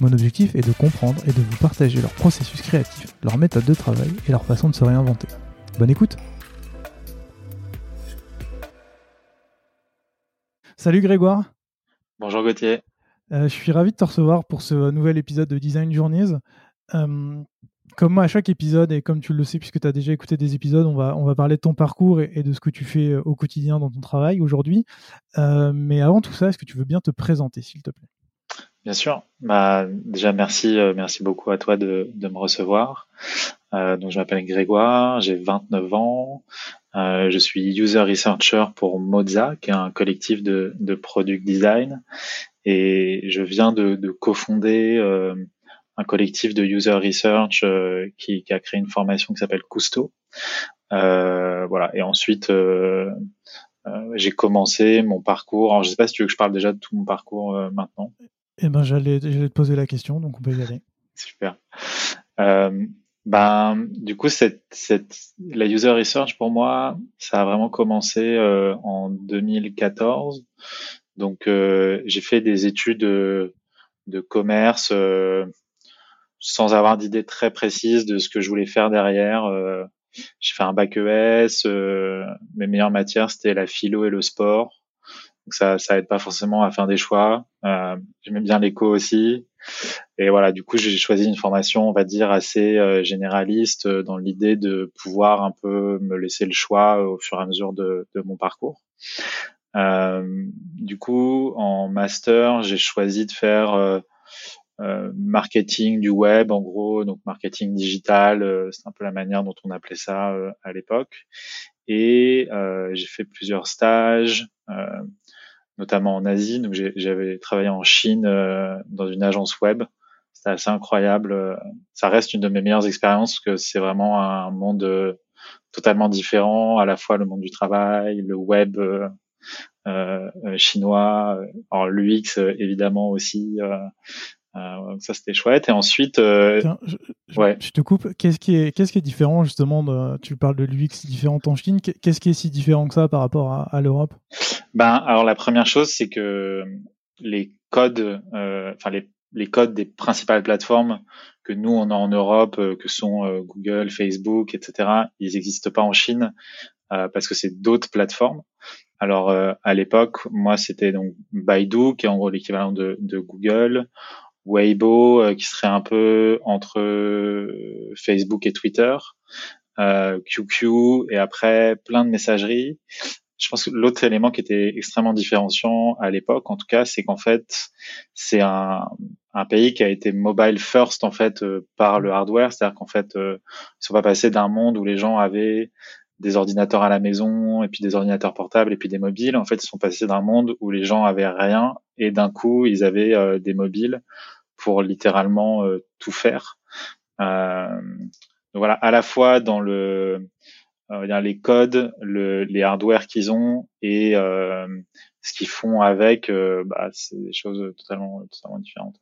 Mon objectif est de comprendre et de vous partager leur processus créatif, leur méthode de travail et leur façon de se réinventer. Bonne écoute Salut Grégoire Bonjour Gauthier euh, Je suis ravi de te recevoir pour ce nouvel épisode de Design Journeys. Euh, comme moi, à chaque épisode, et comme tu le sais, puisque tu as déjà écouté des épisodes, on va, on va parler de ton parcours et, de ce que tu fais euh, au quotidien dans ton travail aujourd'hui. mais avant tout ça, est-ce que tu veux bien te présenter, s'il te plaît? Bien sûr. Bah, déjà, merci, euh, merci beaucoup à toi de, de me recevoir. Euh, donc, je m'appelle Grégoire, j'ai 29 ans. Euh, je suis user researcher pour Moza, qui est un collectif de, de product design. Et je viens de, de cofonder euh, un collectif de user research euh, qui, qui, a créé une formation qui s'appelle Cousteau. voilà. Et ensuite, j'ai commencé mon parcours. Alors, je sais pas si tu veux que je parle déjà de tout mon parcours maintenant. Eh ben, j'allais, te poser la question, donc on peut y aller. Super. Euh, ben, du coup, cette, cette, la user research pour moi, ça a vraiment commencé euh, en 2014. Donc, euh, j'ai fait des études de, de commerce euh, sans avoir d'idée très précise de ce que je voulais faire derrière. Euh, j'ai fait un bac ES. mes meilleures matières, c'était la philo et le sport. Donc ça, ça aide pas forcément à faire des choix. Euh, J'aimais bien l'éco aussi. Et voilà, du coup, j'ai choisi une formation, on va dire, assez euh, généraliste euh, dans l'idée de pouvoir un peu me laisser le choix au fur et à mesure de, mon parcours. Euh, du coup, en master, j'ai choisi de faire euh, marketing du web, en gros, donc marketing digital, c'est un peu la manière dont on appelait ça à l'époque. Et j'ai fait plusieurs stages, notamment en Asie. Donc j'avais travaillé en Chine euh, dans une agence web. C'était assez incroyable. Ça reste une de mes meilleures expériences parce que c'est vraiment un monde euh, totalement différent, à la fois le monde du travail, le web euh, chinois, alors l'UX évidemment aussi. Ça c'était chouette. Et ensuite, je, ouais. je te coupe. Qu'est-ce qui est, qu'est-ce qui est différent justement de, Tu parles de l'UX différente en Chine. Qu'est-ce qui est si différent que ça par rapport à, à l'Europe? Ben, alors la première chose, c'est que les codes, euh, enfin les, les codes des principales plateformes que nous on a en Europe, euh, que sont euh, Google, Facebook, etc. Ils n'existent pas en Chine parce que c'est d'autres plateformes. Alors à l'époque, moi c'était donc Baidu qui est en gros l'équivalent de, de Google. Weibo euh, qui serait un peu entre euh, Facebook et Twitter, euh, QQ et après plein de messageries. Je pense que l'autre élément qui était extrêmement différenciant à l'époque, en tout cas, c'est qu'en fait, c'est un, un, pays qui a été mobile first en fait par le hardware, c'est-à-dire qu'en fait, ils sont pas passés d'un monde où les gens avaient des ordinateurs à la maison et puis des ordinateurs portables et puis des mobiles. En fait, ils sont passés d'un monde où les gens avaient rien et d'un coup, ils avaient euh, des mobiles pour littéralement euh, tout faire. Euh, voilà, à la fois dans le les codes, le, les hardware qu'ils ont et ce qu'ils font avec, bah, c'est des choses totalement, totalement différentes.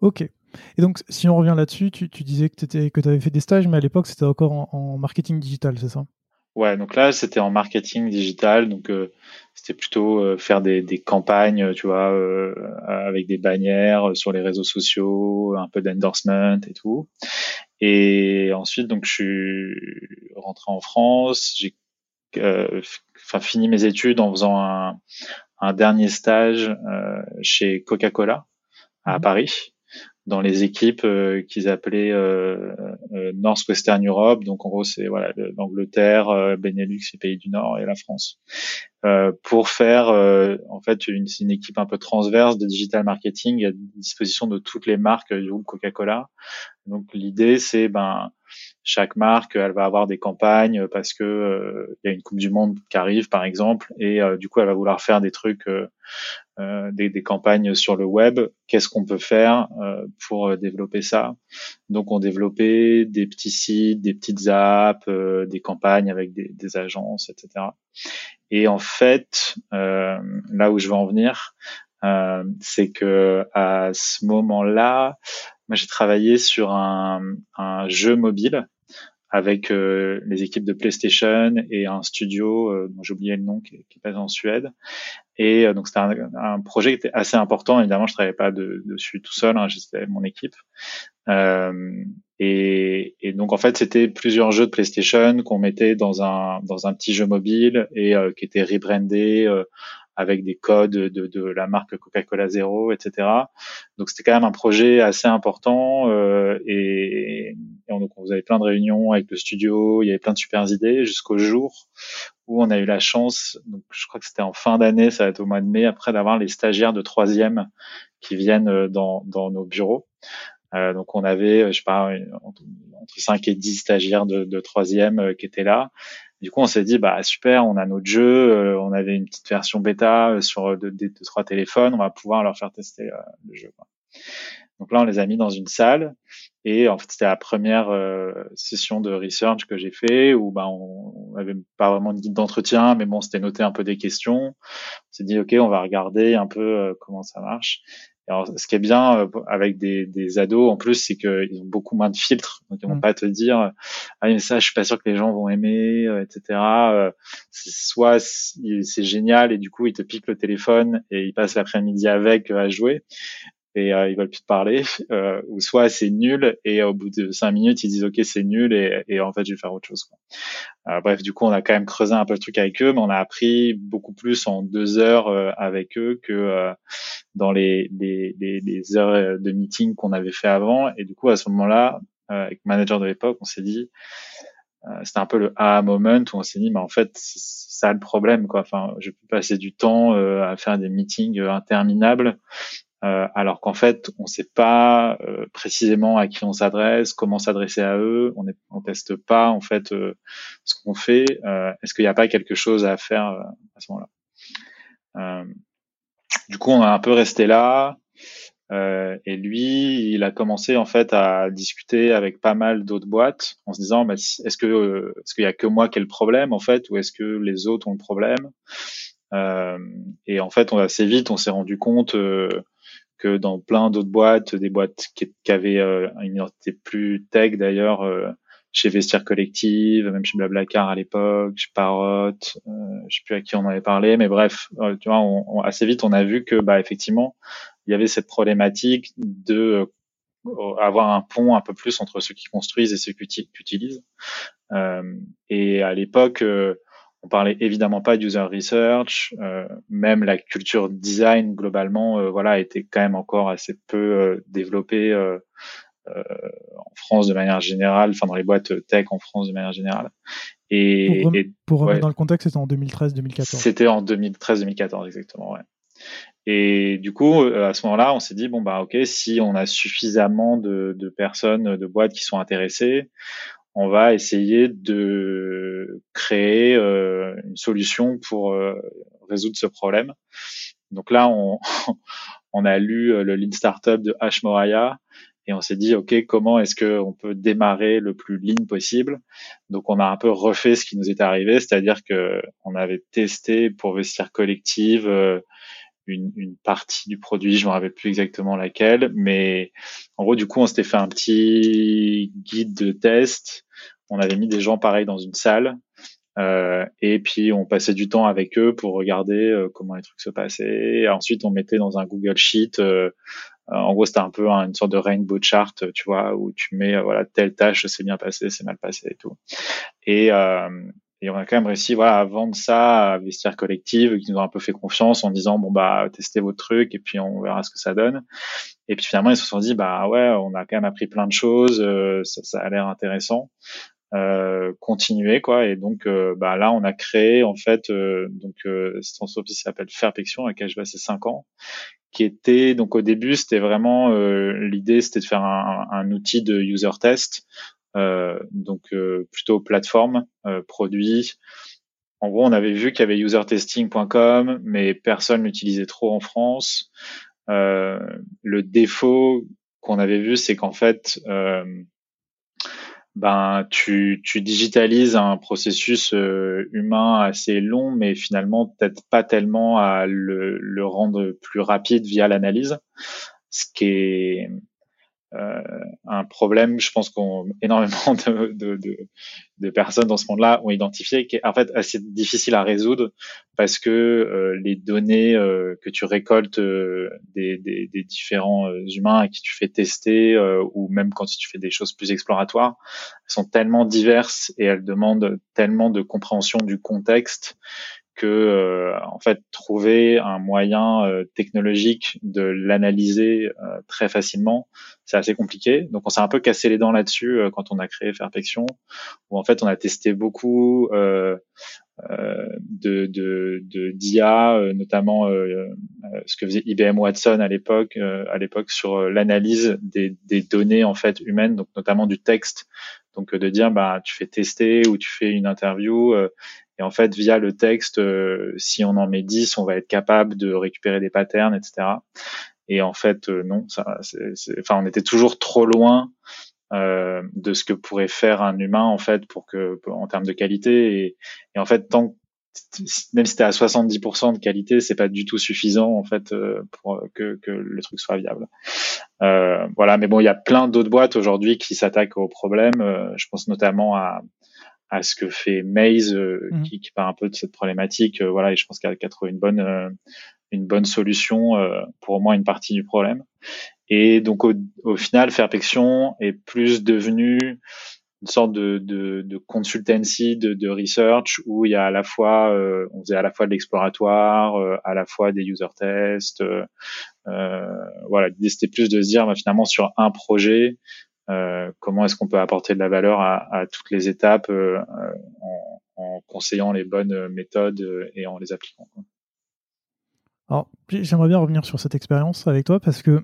Ok. Et donc, si on revient là-dessus, tu, disais que tu avais fait des stages, mais à l'époque, c'était encore en, en, marketing digital, c'est ça? Ouais, donc là, c'était en marketing digital, donc euh, c'était plutôt euh, faire des, des, campagnes, tu vois, euh, avec des bannières sur les réseaux sociaux, un peu d'endorsement et tout. Et ensuite, donc, je suis rentré en France, j'ai enfin fini mes études en faisant un, un dernier stage chez Coca-Cola à mmh. Paris dans les équipes qu'ils appelaient Northwestern Europe. Donc en gros, c'est voilà l'Angleterre, Benelux, les pays du Nord et la France. Euh, pour faire euh, en fait une, une, équipe un peu transverse de digital marketing à disposition de toutes les marques du groupe Coca-Cola. Donc l'idée c'est ben chaque marque elle va avoir des campagnes parce que euh, il y a une coupe du monde qui arrive par exemple et du coup elle va vouloir faire des trucs des, des, campagnes sur le web. Qu'est-ce qu'on peut faire pour développer ça? Donc on développait des petits sites, des petites apps, des campagnes avec des, des agences, etc. Et en fait, euh, là où je veux en venir, euh, c'est que à ce moment-là, moi j'ai travaillé sur un, un jeu mobile avec euh, les équipes de PlayStation et un studio euh, dont j'ai oublié le nom qui, qui est basé en Suède. Et euh, donc c'était un, un, projet qui était assez important. Évidemment, je travaillais pas de, dessus tout seul, hein, j'étais mon équipe. Et, et, donc en fait, c'était plusieurs jeux de PlayStation qu'on mettait dans un dans un petit jeu mobile et euh, qui étaient rebrandés euh, avec des codes de, de la marque Coca-Cola Zero, etc. Donc c'était quand même un projet assez important euh, et, et on, donc on faisait plein de réunions avec le studio, il y avait plein de super idées jusqu'au jour où on a eu la chance, donc je crois que c'était en fin d'année, ça va être au mois de mai, après d'avoir les stagiaires de troisième qui viennent euh, dans, dans nos bureaux. Euh, donc on avait, euh, je sais pas, entre 5 et 10 stagiaires de, de troisième euh, qui étaient là. Du coup, on s'est dit, bah super, on a notre jeu, on avait une petite version bêta sur deux, deux, trois téléphones, on va pouvoir leur faire tester le jeu. Quoi. Donc là, on les a mis dans une salle et en fait, c'était la première session de research que j'ai fait où bah, on n'avait pas vraiment de guide d'entretien, mais bon, c'était noté un peu des questions. On s'est dit, ok, on va regarder un peu comment ça marche. Alors, ce qui est bien euh, avec des, des ados, en plus, c'est qu'ils ont beaucoup moins de filtres. Donc, ils vont mm. pas te dire, ah, mais ça, je suis pas sûr que les gens vont aimer, euh, etc. Euh, soit c'est génial et du coup, ils te piquent le téléphone et ils passent l'après-midi avec à jouer et euh, ils veulent plus te parler, euh, ou soit c'est nul et au bout de cinq minutes ils disent ok c'est nul et, en fait je vais faire autre chose. Euh, bref, du coup on a quand même creusé un peu le truc avec eux, mais on a appris beaucoup plus en deux heures euh, avec eux que dans les, les, les, heures de meeting qu'on avait fait avant. Et du coup à ce moment-là, avec le manager de l'époque, on s'est dit c'était un peu le ah moment où on s'est dit mais en fait ça le problème quoi enfin je peux passer du temps à faire des meetings interminables euh, alors qu'en fait, on ne sait pas euh, précisément à qui on s'adresse, comment s'adresser à eux, on ne teste pas en fait euh, ce qu'on fait. Est-ce qu'il n'y a pas quelque chose à faire à ce moment-là? Du coup, on a un peu resté là. et lui, il a commencé en fait à discuter avec pas mal d'autres boîtes en se disant, bah, est-ce que est-ce qu'il y a que moi qui ai le problème en fait, ou est-ce que les autres ont le problème? Et en fait, on assez vite, on s'est rendu compte que dans plein d'autres boîtes, des boîtes qui, qui avaient euh, une identité plus tech d'ailleurs, euh, chez Vestiaire Collective, même chez Blablacar à l'époque, chez Parrot, euh, je sais plus à qui on avait parlé, mais bref, euh, tu vois, on, assez vite on a vu que bah effectivement il y avait cette problématique de avoir un pont un peu plus entre ceux qui construisent et ceux qui, utilisent. et à l'époque, on parlait évidemment pas d'user research, euh, même la culture design globalement, euh, voilà, était quand même encore assez peu euh, développée euh, en France de manière générale, enfin dans les boîtes tech en France de manière générale. Et pour, remettre dans le contexte, c'était en 2013-2014. C'était en 2013-2014 exactement, ouais. Et du coup, à ce moment-là, on s'est dit bon bah ok, si on a suffisamment de, de personnes, de boîtes qui sont intéressées, on va essayer de créer euh, une solution pour euh, résoudre ce problème. Donc là, on, on a lu euh, le Lean Startup de Ash Moraya et on s'est dit, OK, comment est-ce qu'on peut démarrer le plus lean possible? Donc, on a un peu refait ce qui nous est arrivé, c'est-à-dire que on avait testé pour Vestiaire Collective une, une, partie du produit, je me rappelle plus exactement laquelle, mais en gros, du coup, on s'était fait un petit guide de test. On avait mis des gens pareils dans une salle. Euh, et puis on passait du temps avec eux pour regarder euh, comment les trucs se passaient. Et ensuite on mettait dans un Google Sheet. Euh, en gros c'était un peu une sorte de rainbow chart, tu vois, où tu mets voilà telle tâche c'est bien passé, c'est mal passé et tout. Et et on a quand même réussi voilà à vendre ça à Vestiaire Collective qui nous ont un peu fait confiance en disant bon bah testez votre truc et puis on verra ce que ça donne. Et puis finalement ils se sont dit bah ouais on a quand même appris plein de choses euh, ça, ça, a l'air intéressant. Euh, continuer quoi. Et donc euh, bah là on a créé en fait euh, donc euh, entreprise qui s'appelle Fairpection à laquelle je vais ces cinq ans qui était donc au début c'était vraiment l'idée c'était de faire un, un, outil de user test euh, donc euh, plutôt plateforme, euh, produit. En gros, on avait vu qu'il y avait usertesting.com, mais personne l'utilisait trop en France. le défaut qu'on avait vu, c'est qu'en fait, ben tu, tu digitalises un processus humain assez long, mais finalement peut-être pas tellement à le, le rendre plus rapide via l'analyse, ce qui est euh, un problème, je pense qu'on énormément de, de, de, personnes dans ce monde-là ont identifié, qui est en fait assez difficile à résoudre parce que euh, les données euh, que tu récoltes euh, des, différents humains et qui tu fais tester ou même quand tu fais des choses plus exploratoires, sont tellement diverses et elles demandent tellement de compréhension du contexte que euh, en fait trouver un moyen euh, technologique de l'analyser euh, très facilement, c'est assez compliqué. Donc on s'est un peu cassé les dents là-dessus quand on a créé Fairpection, où en fait on a testé beaucoup de, de, de d'IA, notamment ce que faisait IBM Watson à l'époque, à l'époque sur l'analyse des, des données en fait humaines, donc notamment du texte. Donc de dire bah tu fais tester ou tu fais une interview et en fait, via le texte, euh, si on en met 10, on va être capable de récupérer des patterns, etc. Et en fait, euh, non, ça, enfin, on était toujours trop loin euh, de ce que pourrait faire un humain en fait pour que, en termes de qualité. Et, en fait, tant même si t'es à 70% de qualité, c'est pas du tout suffisant en fait euh, pour que, que, le truc soit viable. Voilà, mais bon, il y a plein d'autres boîtes aujourd'hui qui s'attaquent au problème. je pense notamment à, à ce que fait Maze, euh, mhm. qui, qui, part un peu de cette problématique. Euh, voilà, et je pense qu'elle a trouvé une bonne euh, une bonne solution pour au moins une partie du problème. Et donc au, au final, Fairpection est plus devenu une sorte de, de, de consultancy, de, de, research où il y a à la fois, on faisait à la fois de l'exploratoire, à la fois des user tests. voilà, l'idée c'était plus de se dire bah, finalement sur un projet, euh, comment est-ce qu'on peut apporter de la valeur à, toutes les étapes euh, en, en, conseillant les bonnes méthodes et en les appliquant. Alors, j'aimerais bien revenir sur cette expérience avec toi parce que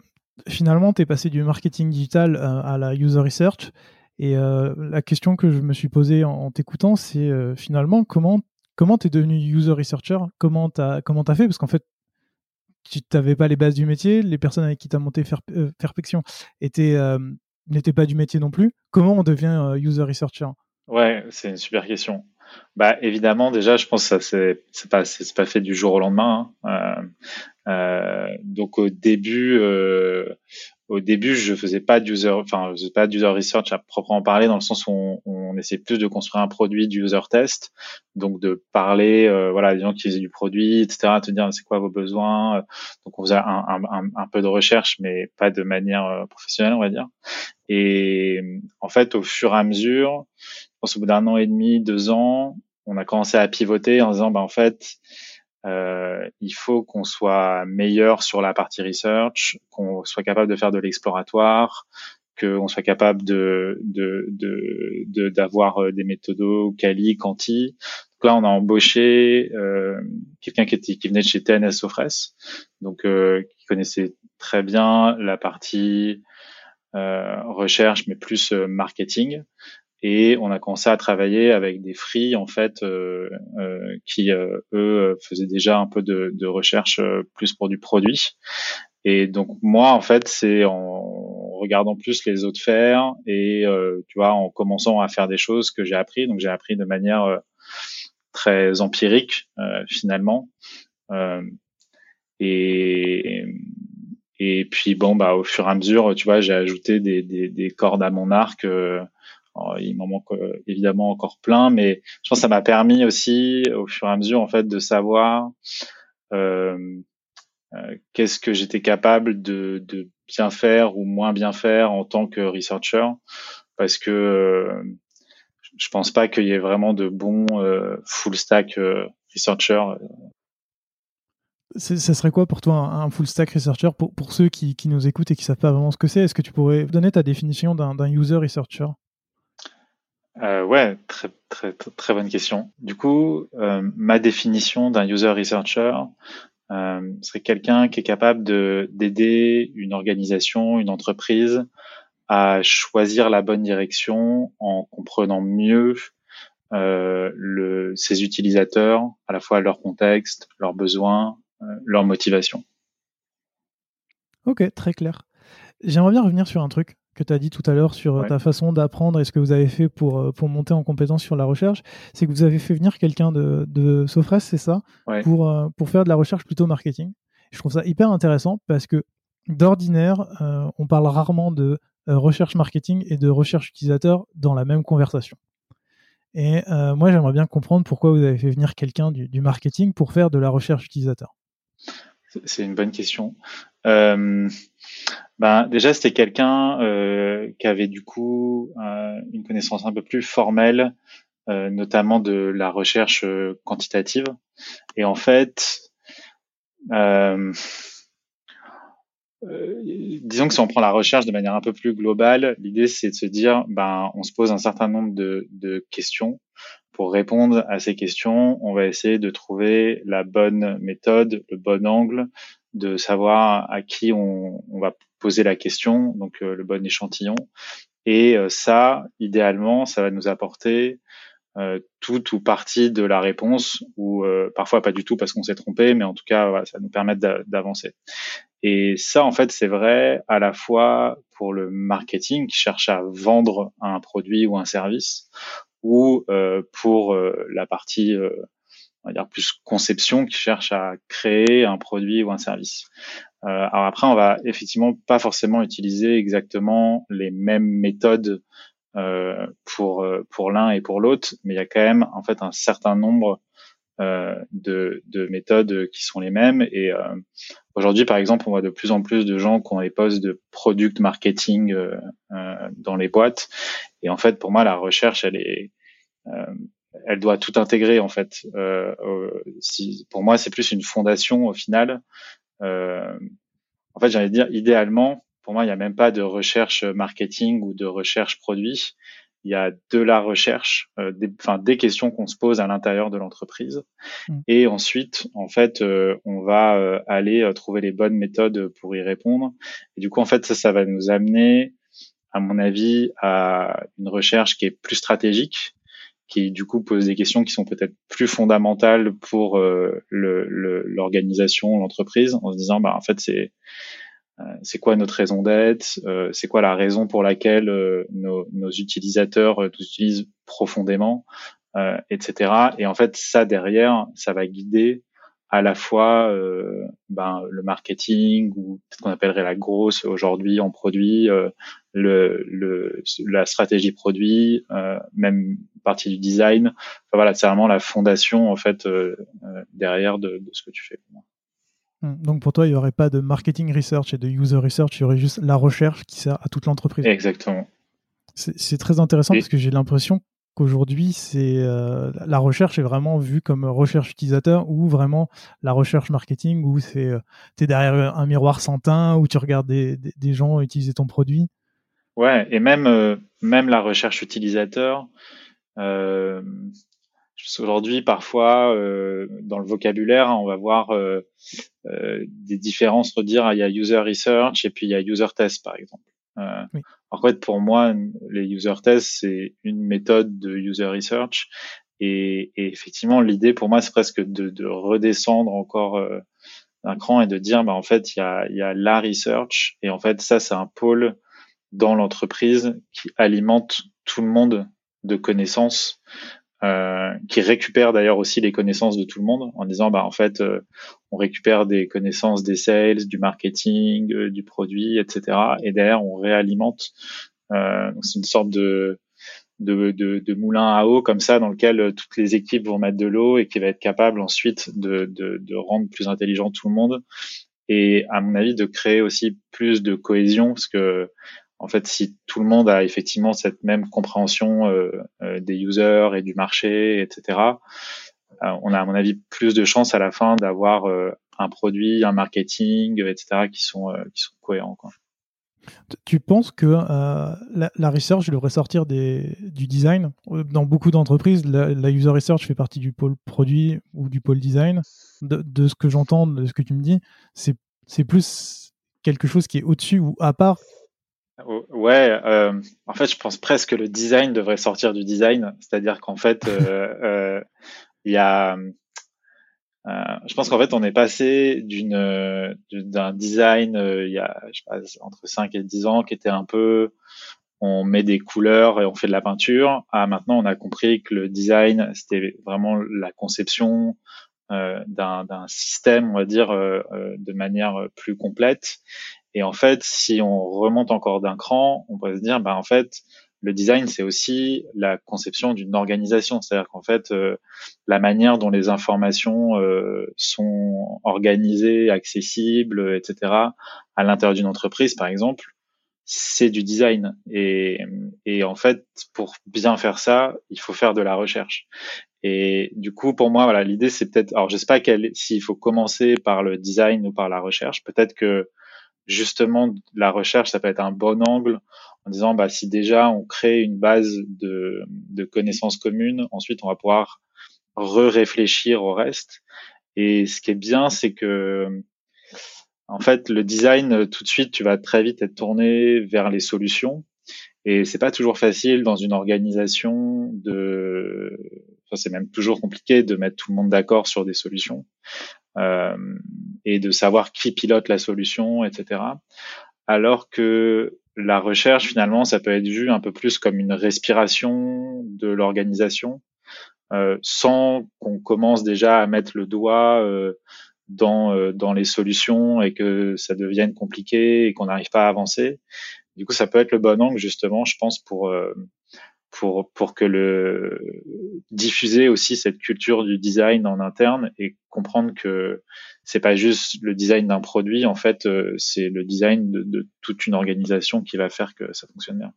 finalement, tu es passé du marketing digital euh, à la user research. Et euh, la question que je me suis posée en, t'écoutant, c'est euh, finalement comment comment tu es devenu user researcher? Comment tu as, comment as fait? Parce qu'en fait, tu n'avais pas les bases du métier, les personnes avec qui tu as monté Perfection étaient n'était pas du métier non plus. Comment on devient euh, user researcher? Ouais, c'est une super question. Bah évidemment, déjà, je pense que c'est pas pas fait du jour au lendemain. Hein. Euh, euh, donc au début, au début, je faisais pas d'user, enfin, je faisais pas d'user research à proprement parler, dans le sens où on, on essaie plus de construire un produit d'user test, donc de parler, euh, voilà, des gens qui faisaient du produit, etc., te dire c'est quoi vos besoins. Donc on faisait un, un, un, peu de recherche, mais pas de manière euh, professionnelle, on va dire. Et en fait, au fur et à mesure, je pense au bout d'un an et demi, deux ans, on a commencé à pivoter en disant, bah en fait, euh, il faut qu'on soit meilleur sur la partie research, qu'on soit capable de faire de l'exploratoire, qu'on soit capable de d'avoir de, de, euh, des méthodos quali, quanti. Donc là, on a embauché euh, quelqu'un qui, qui venait de chez TNS Sofres, donc euh, qui connaissait très bien la partie euh, recherche, mais plus euh, marketing et on a commencé à travailler avec des free en fait euh, euh, qui euh, eux faisaient déjà un peu de, recherche plus pour du produit. Et donc moi en fait c'est en regardant plus les autres faire et tu vois en commençant à faire des choses que j'ai appris. Donc j'ai appris de manière très empirique finalement. Et et puis bon bah au fur et à mesure tu vois j'ai ajouté des, des cordes à mon arc il m'en manque euh, évidemment encore plein, mais je pense que ça m'a permis aussi, au fur et à mesure, en fait, de savoir euh, euh, qu'est-ce que j'étais capable de, bien faire ou moins bien faire en tant que researcher, parce que je pense pas qu'il y ait vraiment de bons full stack researchers ça serait quoi pour toi un, full stack researcher pour, pour ceux qui, qui, nous écoutent et qui savent pas vraiment ce que c'est? Est-ce que tu pourrais donner ta définition d'un user researcher? Euh, Ouais, très, très, très bonne question. Du coup, euh, ma définition d'un user researcher euh, serait quelqu'un qui est capable d'aider une organisation, une entreprise à choisir la bonne direction en comprenant mieux ses utilisateurs, à la fois leur contexte, leurs besoins, euh, leur motivation. Ok, très clair. J'aimerais bien revenir sur un truc que tu as dit tout à l'heure sur euh, ta façon d'apprendre et ce que vous avez fait pour, euh, pour monter en compétence sur la recherche. C'est que vous avez fait venir quelqu'un de, de Sofres, c'est ça? Pour, pour faire de la recherche plutôt marketing. Je trouve ça hyper intéressant parce que d'ordinaire, on parle rarement de recherche marketing et de recherche utilisateur dans la même conversation. Et moi, j'aimerais bien comprendre pourquoi vous avez fait venir quelqu'un du, du marketing pour faire de la recherche utilisateur. C'est une bonne question. Euh, ben, déjà, c'était quelqu'un euh, qui avait du coup euh, une connaissance un peu plus formelle, notamment de la recherche quantitative. Et en fait, disons que si on prend la recherche de manière un peu plus globale, l'idée c'est de se dire, ben, on se pose un certain nombre de questions pour répondre à ces questions, on va essayer de trouver la bonne méthode, le bon angle, de savoir à qui on, va poser la question, donc euh, le bon échantillon. Et euh, ça, idéalement, ça va nous apporter euh, tout ou partie de la réponse, ou parfois pas du tout parce qu'on s'est trompé, mais en tout cas, ça nous permet d'avancer. Et ça, en fait, c'est vrai à la fois pour le marketing qui cherche à vendre un produit ou un service, ou euh, pour euh, la partie euh, on va dire plus conception qui cherche à créer un produit ou un service. Euh, alors après, on va effectivement pas forcément utiliser exactement les mêmes méthodes euh, pour pour l'un et pour l'autre, mais il y a quand même en fait un certain nombre euh, de, de, méthodes qui sont les mêmes. Et aujourd'hui, par exemple, on voit de plus en plus de gens qui ont les postes de product marketing euh, dans les boîtes. Et en fait, pour moi, la recherche, elle est, elle doit tout intégrer en fait. si, pour moi, c'est plus une fondation au final. en fait, j'allais dire, idéalement, pour moi, il n'y a même pas de recherche marketing ou de recherche produit il y a de la recherche, euh, des, enfin des questions qu'on se pose à l'intérieur de l'entreprise, mm. et ensuite, en fait, euh, on va euh, aller euh, trouver les bonnes méthodes pour y répondre. Et du coup, en fait, ça, ça va nous amener, à mon avis, à une recherche qui est plus stratégique, qui du coup pose des questions qui sont peut-être plus fondamentales pour l'organisation, l'entreprise, en se disant, bah en fait, c'est euh, c'est quoi notre raison d'être, euh, c'est quoi la raison pour laquelle euh, nos, utilisateurs nous utilisent profondément, etc. Et en fait, ça derrière, ça va guider à la fois ben, le marketing ou ce qu'on appellerait la grosse aujourd'hui en produit, la stratégie produit, même partie du design. Enfin, voilà, c'est vraiment la fondation en fait derrière de, de, ce que tu fais. Hmm. Donc pour toi, il n'y aurait pas de marketing research et de user research, il y aurait juste la recherche qui sert à toute l'entreprise. Exactement. C'est très intéressant parce que j'ai l'impression qu'aujourd'hui, c'est euh, la recherche est vraiment vue comme recherche utilisateur ou vraiment la recherche marketing où c'est euh, tu es derrière un miroir sans teint où tu regardes des, des, gens utiliser ton produit. Ouais, et même euh, même la recherche utilisateur. Aujourd'hui, parfois, euh, dans le vocabulaire, on va voir euh, euh, des différences, redire, il y a user research et puis il y a user test, par exemple. En fait, pour moi, les user tests, c'est une méthode de user research. Et, et effectivement, l'idée pour moi, c'est presque de, de, redescendre encore un cran et de dire, bah, en fait, il y a, il y a la research. Et en fait, ça, c'est un pôle dans l'entreprise qui alimente tout le monde de connaissances euh, qui récupère d'ailleurs aussi les connaissances de tout le monde en disant bah en fait euh, on récupère des connaissances des sales, du marketing, euh, du produit, etc. Et derrière on réalimente. c'est une sorte de moulin à eau comme ça dans lequel toutes les équipes vont mettre de l'eau et qui va être capable ensuite de, de rendre plus intelligent tout le monde et à mon avis de créer aussi plus de cohésion parce que en fait, si tout le monde a effectivement cette même compréhension des users et du marché, etc., on a à mon avis plus de chances à la fin d'avoir un produit, un marketing, etc., qui sont qui sont cohérents. Tu penses que euh, la, research devrait sortir des, du design? Dans beaucoup d'entreprises, la, user research fait partie du pôle produit ou du pôle design. De, ce que j'entends, de ce que tu me dis, c'est plus quelque chose qui est au-dessus ou à part Ouais, euh, en fait, je pense presque que le design devrait sortir du design. C'est-à-dire qu'en fait, euh, il y a euh, je pense qu'en fait, on est passé d'une d'un design euh, il y a je sais pas, entre 5 et 10 ans qui était un peu on met des couleurs et on fait de la peinture à maintenant on a compris que le design c'était vraiment la conception euh, d'un système, on va dire, euh, de manière plus complète. Et en fait, si on remonte encore d'un cran, on pourrait se dire, bah en fait, le design, c'est aussi la conception d'une organisation. C'est-à-dire qu'en fait, euh, la manière dont les informations euh, sont organisées, accessibles, etc., à l'intérieur d'une entreprise, par exemple, c'est du design. Et, et en fait, pour bien faire ça, il faut faire de la recherche. Et du coup, pour moi, voilà, l'idée, c'est peut-être, alors je sais pas s'il faut commencer par le design ou par la recherche. Peut-être que justement, la recherche, ça peut être un bon angle en disant bah, si déjà on crée une base de, de connaissances communes, ensuite on va pouvoir re-réfléchir au reste. Et ce qui est bien, c'est que en fait le design tout de suite tu vas très vite être tourné vers les solutions et c'est pas toujours facile dans une organisation de enfin, c'est même toujours compliqué de mettre tout le monde d'accord sur des solutions et de savoir qui pilote la solution etc alors que la recherche, finalement, ça peut être vu un peu plus comme une respiration de l'organisation, euh, sans qu'on commence déjà à mettre le doigt euh, dans, euh, dans les solutions et que ça devienne compliqué et qu'on n'arrive pas à avancer. Du coup, ça peut être le bon angle, justement, je pense, pour pour, pour que le diffuser aussi cette culture du design en interne et comprendre que c'est pas juste le design d'un produit, en fait, euh, c'est le design de, toute une organisation qui va faire que ça fonctionne bien.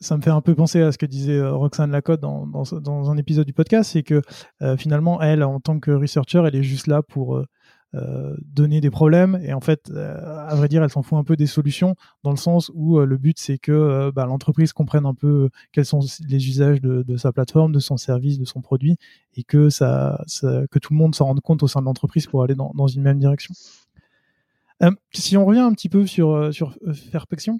Ça me fait un peu penser à ce que disait euh, Roxane Lacotte dans, dans, un épisode du podcast, c'est que euh, finalement, elle, en tant que researcher, elle est juste là pour donner des problèmes. Et en fait euh, à vrai dire elle s'en fout un peu des solutions dans le sens où euh, le but c'est que bah, l'entreprise comprenne un peu quels sont les usages de, de, sa plateforme de son service de son produit et que ça, ça que tout le monde s'en rende compte au sein de l'entreprise pour aller dans, dans une même direction. Si on revient un petit peu sur sur Fairpection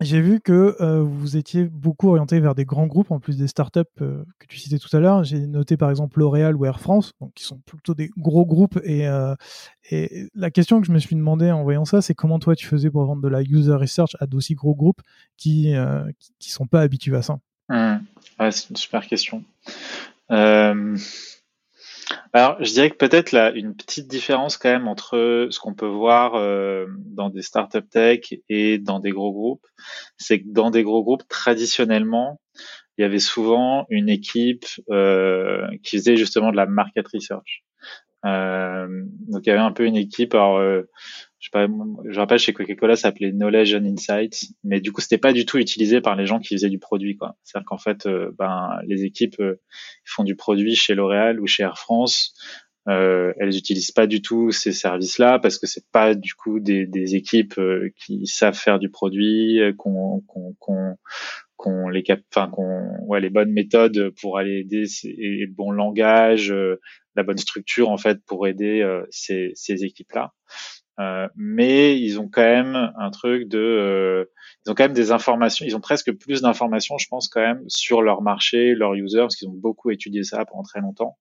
j'ai vu que euh, vous étiez beaucoup orienté vers des grands groupes, en plus des startups euh, que tu citais tout à l'heure. J'ai noté par exemple L'Oréal ou Air France, donc qui sont plutôt des gros groupes. Et, euh, et la question que je me suis demandé en voyant ça, c'est comment toi tu faisais pour vendre de la user research à d'aussi gros groupes qui qui sont pas habitués à ça? Mmh. Ouais, c'est une super question. Alors, je dirais que peut-être là, une petite différence quand même entre ce qu'on peut voir euh, dans des startup tech et dans des gros groupes, c'est que dans des gros groupes, traditionnellement, il y avait souvent une équipe euh, qui faisait justement de la market research. Euh, donc il y avait un peu une équipe. Alors, euh, je sais pas, je rappelle chez Coca-Cola, ça s'appelait Knowledge and Insights, mais du coup, c'était pas du tout utilisé par les gens qui faisaient du produit, quoi. C'est-à-dire qu'en fait, euh, ben, les équipes euh, font du produit chez L'Oréal ou chez Air France. Euh, elles utilisent pas du tout ces services-là parce que c'est pas du coup des, équipes euh, qui savent faire du produit, qu'on qu'on qu'on les cap enfin qu'on ouais les bonnes méthodes pour aller aider et le bon langage la bonne structure en fait pour aider ces, ces équipes là euh, mais ils ont quand même un truc de, euh, ils ont quand même des informations, ils ont presque plus d'informations, je pense quand même sur leur marché, leurs users, parce qu'ils ont beaucoup étudié ça pendant très longtemps.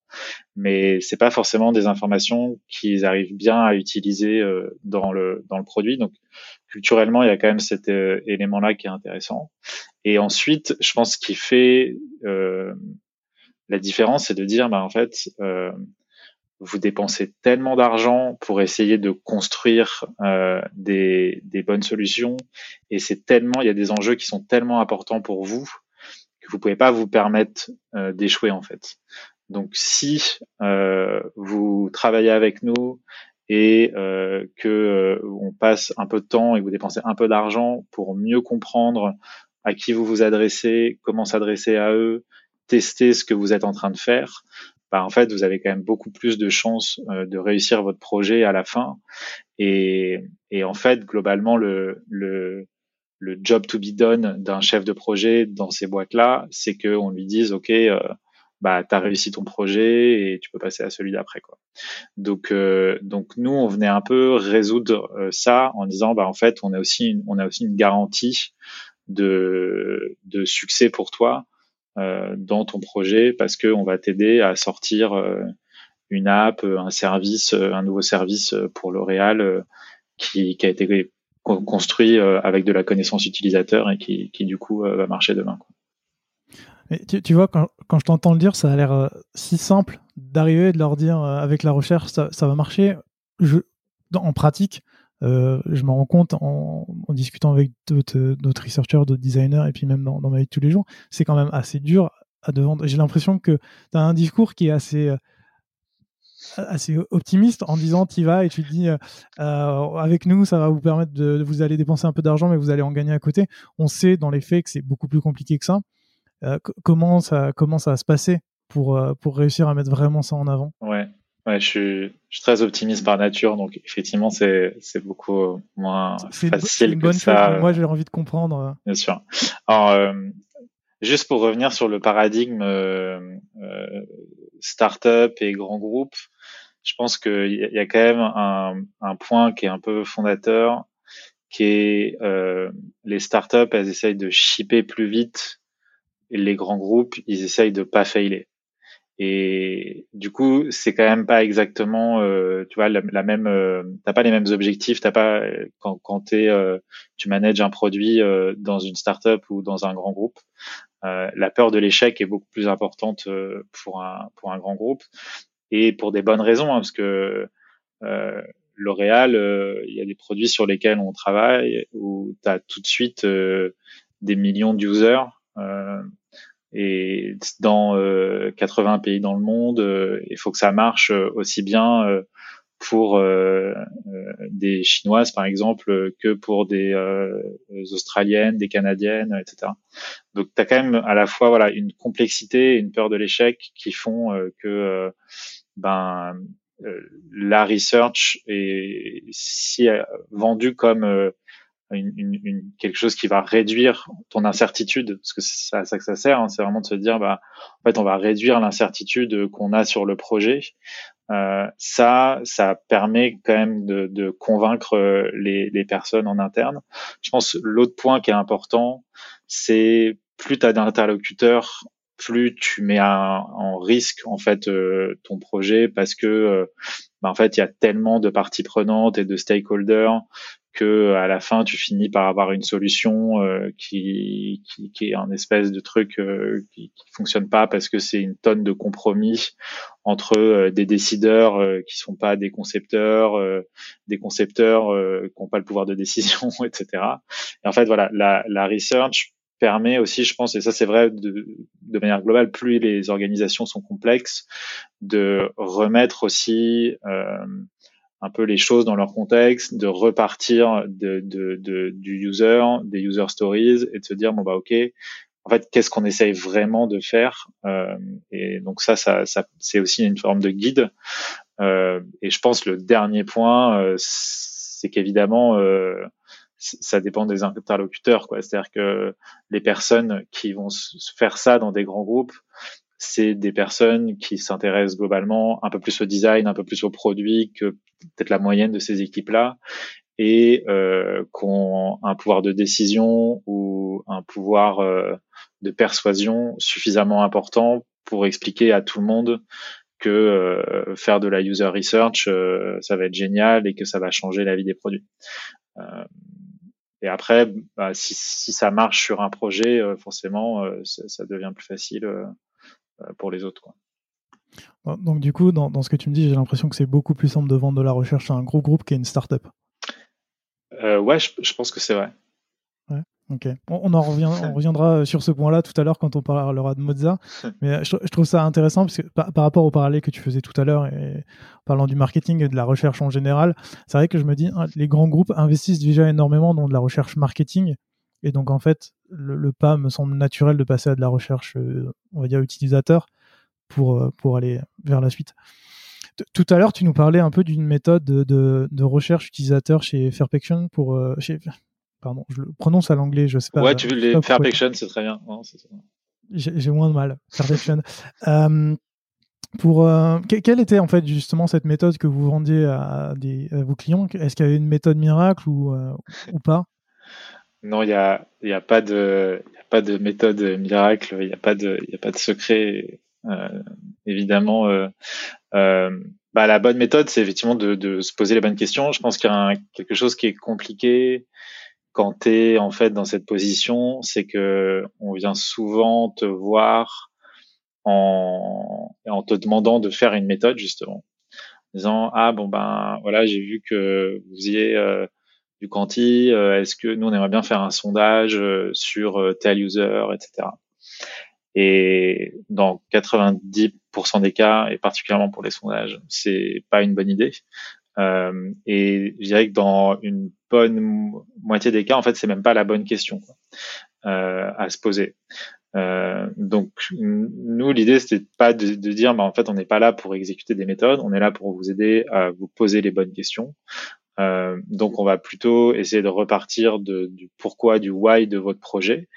Mais c'est pas forcément des informations qu'ils arrivent bien à utiliser euh, dans le dans le produit. Donc culturellement, il y a quand même cet élément-là qui est intéressant. Et ensuite, je pense qu'il fait la différence, c'est de dire, bah en fait vous dépensez tellement d'argent pour essayer de construire euh, des, des, bonnes solutions et c'est tellement il y a des enjeux qui sont tellement importants pour vous que vous pouvez pas vous permettre euh, d'échouer en fait. Donc si euh, vous travaillez avec nous et euh, que euh, on passe un peu de temps et vous dépensez un peu d'argent pour mieux comprendre à qui vous vous adressez, comment s'adresser à eux, tester ce que vous êtes en train de faire, bah, en fait, vous avez quand même beaucoup plus de chances euh, de réussir votre projet à la fin. Et, et en fait, globalement, le, le, le job to be done d'un chef de projet dans ces boîtes-là, c'est qu'on lui dise, OK, euh, bah, tu as réussi ton projet et tu peux passer à celui d'après. Quoi. Donc, euh, donc, nous, on venait un peu résoudre euh, ça en disant, bah, en fait, on a aussi une, on a aussi une garantie de, de succès pour toi dans ton projet parce qu'on va t'aider à sortir euh, une app, un service, un nouveau service pour L'Oréal qui, a été construit avec de la connaissance utilisateur et qui, du coup va marcher demain. Tu, vois, quand, je t'entends le dire, ça a l'air euh, si simple d'arriver et de leur dire euh, avec la recherche, ça, va marcher. En pratique, euh, je me rends compte en, discutant avec d'autres researchers, d'autres designers, et puis même dans, ma vie de tous les jours, c'est quand même assez dur à devant. J'ai l'impression que tu as un discours qui est assez assez optimiste en disant tu vas et tu dis euh, avec nous ça va vous permettre de, de, vous allez dépenser un peu d'argent mais vous allez en gagner à côté on sait dans les faits que c'est beaucoup plus compliqué que ça euh, comment ça comment ça va se passer pour euh, pour réussir à mettre vraiment ça en avant? Ouais. Ouais, je suis, je suis très optimiste par nature, donc effectivement, c'est, beaucoup moins facile une bonne que ça. moi, j'ai envie de comprendre. Euh. Bien sûr. Alors, euh, juste pour revenir sur le paradigme euh, start-up et grand groupe, je pense qu'il y, y a quand même un, un point qui est un peu fondateur, qui est euh, les startups, elles essayent de shipper plus vite les grands groupes, ils essayent de pas failer. Et du coup, c'est quand même pas exactement, euh, tu vois, la, même, euh, t'as pas les mêmes objectifs, t'as pas quand, quand t'es, euh, tu manages un produit euh, dans une startup ou dans un grand groupe, euh, la peur de l'échec est beaucoup plus importante pour un pour un grand groupe. Et pour des bonnes raisons, hein, parce que L'Oréal, il y a des produits sur lesquels on travaille où tu as tout de suite des millions d'users euh, et dans 80 euh, pays dans le monde, euh, il faut que ça marche aussi bien pour des chinoises par exemple que pour des australiennes, des canadiennes, etc. Donc tu as quand même à la fois voilà une complexité et une peur de l'échec qui font que ben la research est si vendue comme une, une, une, quelque chose qui va réduire ton incertitude, parce que c'est à ça que ça sert, hein, c'est vraiment de se dire, bah, en fait, on va réduire l'incertitude qu'on a sur le projet. Euh, ça, ça permet quand même de, de convaincre euh, les, les, personnes en interne. Je pense l'autre point qui est important, c'est plus tu as d'interlocuteurs, plus tu mets en risque en fait euh, ton projet parce que euh, bah, en fait il y a tellement de parties prenantes et de stakeholders que à la fin tu finis par avoir une solution euh, qui, qui, qui, est un espèce de truc euh, qui, qui fonctionne pas parce que c'est une tonne de compromis entre euh, des décideurs euh, qui sont pas des concepteurs, euh, des concepteurs qui n'ont pas le pouvoir de décision, etc. Et en fait voilà, la, la research permet aussi, je pense, et ça c'est vrai de, de, manière globale, plus les organisations sont complexes, de remettre aussi euh, un peu les choses dans leur contexte, de repartir de, de, de, du user, des user stories et de se dire bon bah ok, en fait qu'est-ce qu'on essaye vraiment de faire euh, et donc ça, ça, ça c'est aussi une forme de guide. Euh, et je pense le dernier point euh, c'est qu'évidemment euh, ça dépend des interlocuteurs quoi. C'est-à-dire que les personnes qui vont faire ça dans des grands groupes c'est des personnes qui s'intéressent globalement un peu plus au design, un peu plus au produit que peut-être la moyenne de ces équipes-là, et euh, qui ont un pouvoir de décision ou un pouvoir euh, de persuasion suffisamment important pour expliquer à tout le monde que euh, faire de la user research, euh, ça va être génial et que ça va changer la vie des produits. Euh, et après, bah, si, si, ça marche sur un projet, euh, forcément, ça, ça, devient plus facile euh, pour les autres. Quoi. Donc du coup, dans, dans, ce que tu me dis, j'ai l'impression que c'est beaucoup plus simple de vendre de la recherche à un gros groupe qu'à une startup. Euh, ouais, je, je, pense que c'est vrai. Ouais. Ok. On, en revient, on reviendra sur ce point-là tout à l'heure quand on parlera de Mozart. Mais je, trouve ça intéressant parce que par, rapport au parallèle que tu faisais tout à l'heure et parlant du marketing et de la recherche en général, c'est vrai que je me dis, hein, les grands groupes investissent déjà énormément dans de la recherche marketing. Et donc, en fait, le, pas me semble naturel de passer à de la recherche, euh, on va dire, utilisateur pour, euh, pour aller vers la suite. Tout à l'heure, tu nous parlais un peu d'une méthode de, de, recherche utilisateur chez Fairpection pour euh, chez, pardon, je le prononce à l'anglais, je sais pas. Ouais, tu veux les Fairpection, c'est très bien. J'ai moins de mal. Fairpection. euh, pour euh, quelle était en fait justement cette méthode que vous vendiez à, des, vos clients? Est-ce qu'il y avait une méthode miracle ou, ou pas? Non, il n'y a, a, pas de, méthode miracle, il n'y a, pas de, a pas de secret. Euh, évidemment, bah, la bonne méthode, c'est effectivement de, se poser les bonnes questions. Je pense qu'il y a quelque chose qui est compliqué quand tu es en fait dans cette position, c'est que on vient souvent te voir en, te demandant de faire une méthode justement, en disant ah bon ben voilà j'ai vu que vous y euh, du quanti, euh, est-ce que nous on aimerait bien faire un sondage euh, sur euh, tel user, etc. Et dans 90% des cas, et particulièrement pour les sondages, c'est pas une bonne idée. Et je dirais que dans une bonne moitié des cas, en fait, c'est même pas la bonne question à se poser. Donc nous, l'idée c'était pas de, de dire, bah, en fait, on n'est pas là pour exécuter des méthodes, on est là pour vous aider à vous poser les bonnes questions. Euh, donc on va plutôt essayer de repartir de, du pourquoi, du why de votre projet,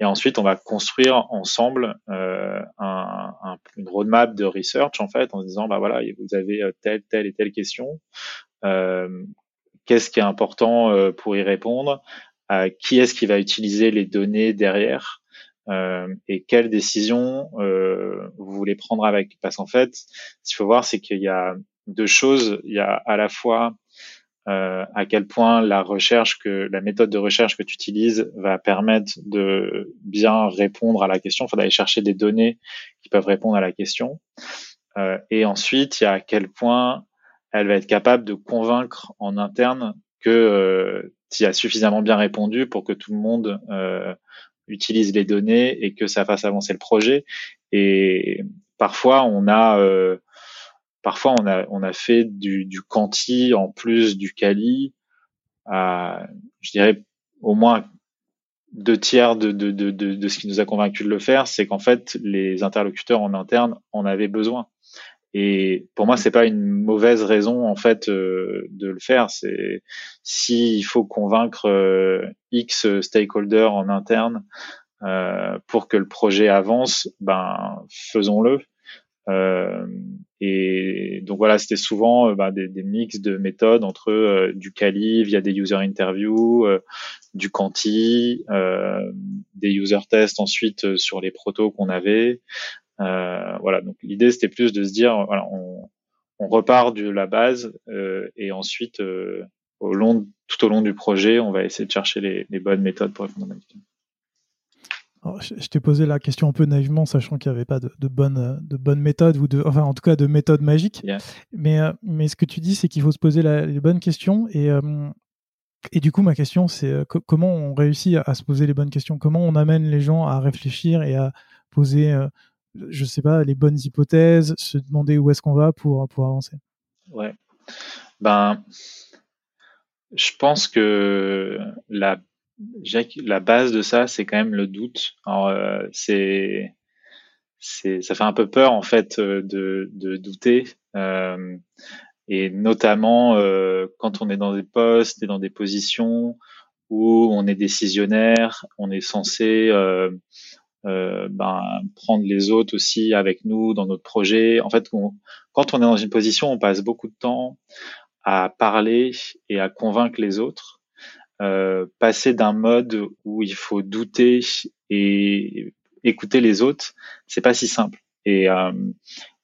et ensuite on va construire ensemble euh, un, un, une roadmap de research en fait, en disant bah voilà, vous avez euh, telle, telle et telle question. Euh, qu'est-ce qui est important euh, pour y répondre? Qui est-ce qui va utiliser les données derrière? Et quelles décisions vous voulez prendre avec? Parce qu'en fait, ce qu'il faut voir, c'est qu'il y a deux choses. Il y a à la fois euh, à quel point la recherche que la méthode de recherche que tu utilises va permettre de bien répondre à la question. Il faut aller chercher des données qui peuvent répondre à la question. Euh, et ensuite, il y a à quel point elle va être capable de convaincre en interne que euh, tu as suffisamment bien répondu pour que tout le monde euh, utilise les données et que ça fasse avancer le projet. Et parfois, on a euh, parfois on a, on a fait du, du quanti en plus du quali à, je dirais, au moins deux tiers de, de, de, de, ce qui nous a convaincu de le faire, c'est qu'en fait, les interlocuteurs en interne en avaient besoin. Et pour moi, c'est pas une mauvaise raison en fait euh, de le faire. C'est s'il faut convaincre euh, X stakeholders en interne euh, pour que le projet avance, ben faisons-le. Euh, et donc voilà, c'était souvent euh, bah, des, des, mix de méthodes entre euh, du Kali via des user interviews, du Quanti, des user tests ensuite sur les protos qu'on avait. voilà, donc l'idée c'était plus de se dire, voilà, on, on repart de la base et ensuite au long, tout au long du projet, on va essayer de chercher les, les bonnes méthodes pour répondre à la question je, t'ai posé la question un peu naïvement, sachant qu'il n'y avait pas de, de bonne, de bonne méthode, ou de, enfin, en tout cas, de méthode magique. Mais, euh, mais ce que tu dis, c'est qu'il faut se poser la, les bonnes questions. Et, euh, et du coup, ma question, c'est euh, comment on réussit à, se poser les bonnes questions? Comment on amène les gens à réfléchir et à poser, je sais pas, les bonnes hypothèses, se demander où est-ce qu'on va pour, pour avancer? Ouais. Ben, je pense que la la base de ça, c'est quand même le doute. Euh, c'est, ça fait un peu peur en fait euh, de, de douter, euh, et notamment euh, quand on est dans des postes et dans des positions où on est décisionnaire, on est censé euh, euh, ben, prendre les autres aussi avec nous dans notre projet. En fait, quand on est dans une position, on passe beaucoup de temps à parler et à convaincre les autres euh, passer d'un mode où il faut douter et écouter les autres, c'est pas si simple. Et, euh,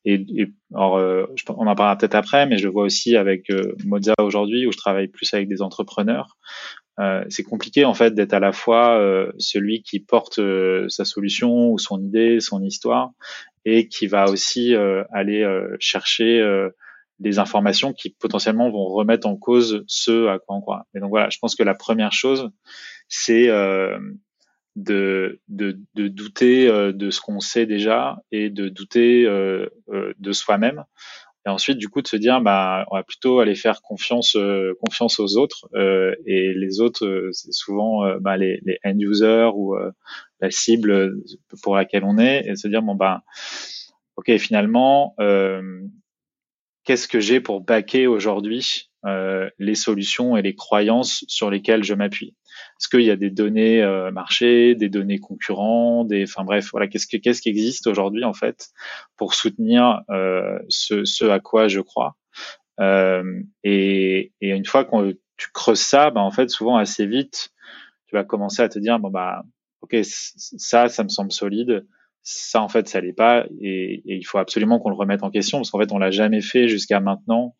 et, et alors, euh, on en parlera peut-être après, mais je vois aussi avec euh, Moza aujourd'hui où je travaille plus avec des entrepreneurs. Euh, c'est compliqué en fait d'être à la fois celui qui porte sa solution ou son idée, son histoire, et qui va aussi aller chercher des informations qui potentiellement vont remettre en cause ce à quoi on croit. Et donc voilà, je pense que la première chose, c'est euh, de, de, de douter de ce qu'on sait déjà et de douter de soi-même. Et ensuite, du coup, de se dire, bah, on va plutôt aller faire confiance, confiance aux autres. et les autres, c'est souvent bah, les, les end users ou la cible pour laquelle on est, et se dire, bon, bah, ok, finalement, qu'est-ce que j'ai pour baquer aujourd'hui euh, les solutions et les croyances sur lesquelles je m'appuie. Est-ce qu'il y a des données euh, marché, des données concurrents, des, enfin bref, voilà, qu'est-ce qu'est-ce qui existe aujourd'hui en fait pour soutenir euh, ce, à quoi je crois. Euh, et, une fois que tu creuses ça, bah, en fait, souvent assez vite, tu vas commencer à te dire bon bah, ok, ça, ça me semble solide ça en fait ça l'est pas et, et, il faut absolument qu'on le remette en question parce qu'en fait on l'a jamais fait jusqu'à maintenant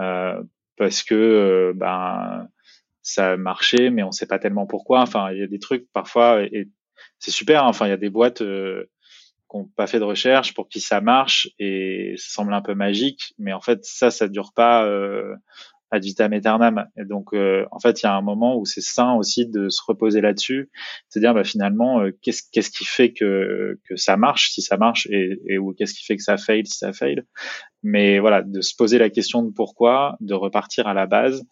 euh, parce que euh, ben ça a marché mais on sait pas tellement pourquoi enfin il y a des trucs parfois et, c'est super hein. enfin il y a des boîtes euh, qui n'ont pas fait de recherche pour qui ça marche et ça semble un peu magique mais en fait ça ça dure pas euh, ad vitam aeternam. Et donc, euh, en fait, il y a un moment où c'est sain aussi de se reposer là-dessus, se dire bah, finalement, euh, qu'est-ce qu'est-ce qui fait que que ça marche, si ça marche, et, et ou qu'est-ce qui fait que ça fail, si ça fail. Mais voilà, de se poser la question de pourquoi, de repartir à la base.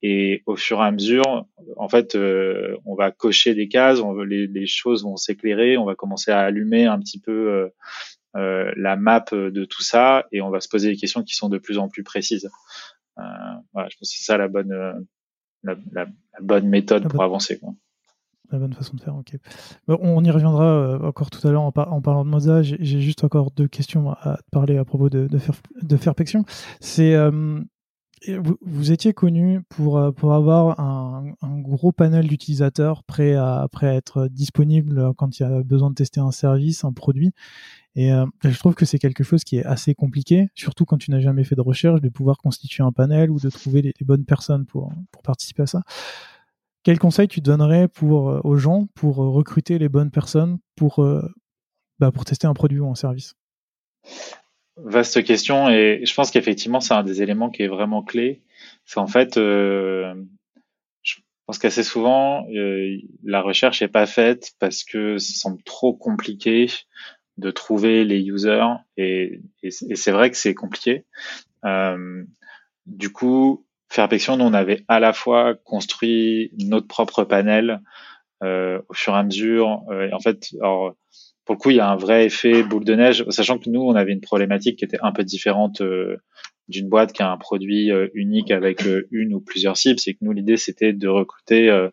Et au fur et à mesure, en fait, euh, on va cocher des cases, on, les, les choses vont s'éclairer, on va commencer à allumer un petit peu euh, la map de tout ça, et on va se poser des questions qui sont de plus en plus précises. Euh, voilà, je pense que c'est ça la bonne, euh, la, la, bonne méthode pour avancer. Quoi. La bonne façon de faire, ok. On y reviendra euh, encore tout à l'heure en, en, parlant de Moza. J'ai juste encore deux questions à te parler à propos de, de, faire, de Fairpection. C'est vous, vous, étiez connu pour, pour avoir un, un gros panel d'utilisateurs prêts à, prêt à être disponible quand il y a besoin de tester un service, un produit. Et euh, je trouve que c'est quelque chose qui est assez compliqué, surtout quand tu n'as jamais fait de recherche, de pouvoir constituer un panel ou de trouver les, bonnes personnes pour, participer à ça. Quel conseil tu donnerais euh, aux gens pour euh, recruter les bonnes personnes pour, bah, pour tester un produit ou un service? Vaste question et je pense qu'effectivement c'est un des éléments qui est vraiment clé. C'est en fait, je pense qu'assez souvent la recherche n'est pas faite parce que ça semble trop compliqué de trouver les users et, et, c'est vrai que c'est compliqué. Euh, du coup, Fairpection, nous on avait à la fois construit notre propre panel euh, au fur et à mesure. Euh, en fait, alors, pour le coup, il y a un vrai effet boule de neige, sachant que nous, on avait une problématique qui était un peu différente euh, d'une boîte qui a un produit euh, unique avec une ou plusieurs cibles. C'est que nous, l'idée, c'était de recruter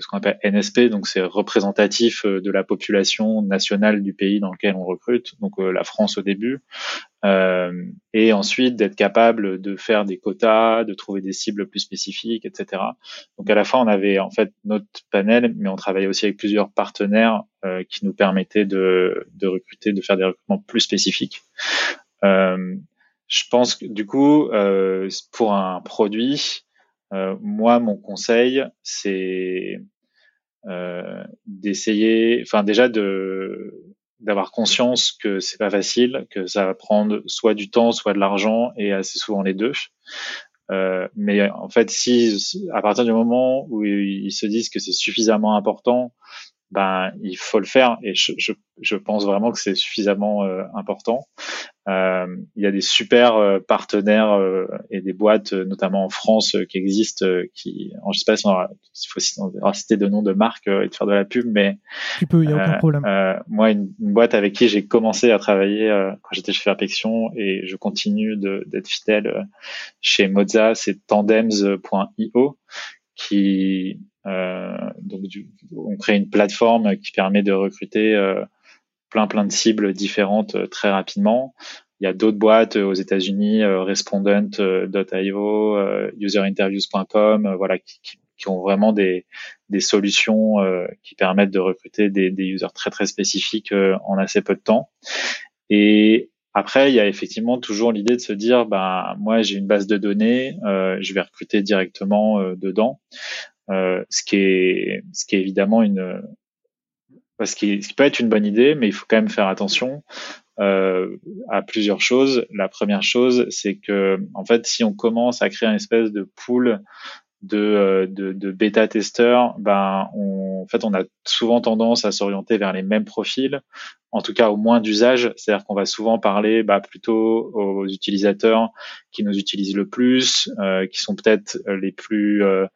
ce qu'on appelle NSP, donc c'est représentatif euh, de la population nationale du pays dans lequel on recrute, donc euh, la France au début, euh, et ensuite d'être capable de faire des quotas, de trouver des cibles plus spécifiques, etc. Donc à la fois on avait en fait notre panel, mais on travaillait aussi avec plusieurs partenaires euh, qui nous permettaient de, de, recruter, de faire des recrutements plus spécifiques. Euh, je pense que du coup, pour un produit, euh, moi, mon conseil, c'est euh, d'essayer, enfin déjà de d'avoir conscience que c'est pas facile, que ça va prendre soit du temps, soit de l'argent, et assez souvent les deux. Euh, mais en fait, si à partir du moment où ils se disent que c'est suffisamment important, ben il faut le faire et je, je, je pense vraiment que c'est suffisamment euh, important. Euh, il y a des super euh, partenaires euh, et des boîtes, notamment en France, qui existent, qui, je sais pas si on faut citer de noms de marques et de faire de la pub, mais tu peux, il y a aucun problème. moi, une, boîte avec qui j'ai commencé à travailler quand j'étais chez Fairpection et je continue d'être fidèle chez Moza, c'est tandems.io qui euh, donc on crée une plateforme qui permet de recruter euh, plein plein de cibles différentes euh, très rapidement. Il y a d'autres boîtes aux États-Unis, respondent.io, userinterviews.com, voilà, qui, qui, ont vraiment des, solutions qui permettent de recruter des, des users très très spécifiques en assez peu de temps. Et après, il y a effectivement toujours l'idée de se dire, bah, moi j'ai une base de données, euh, je vais recruter directement euh, dedans, euh, ce qui est, ce qui est évidemment une, ce qui, peut être une bonne idée, mais il faut quand même faire attention euh, à plusieurs choses. La première chose, c'est que en fait, si on commence à créer une espèce de pool de, de, de bêta testeurs, ben on, en fait on a souvent tendance à s'orienter vers les mêmes profils, en tout cas au moins d'usage, c'est-à-dire qu'on va souvent parler bah, plutôt aux utilisateurs qui nous utilisent le plus, euh, qui sont peut-être les plus euh,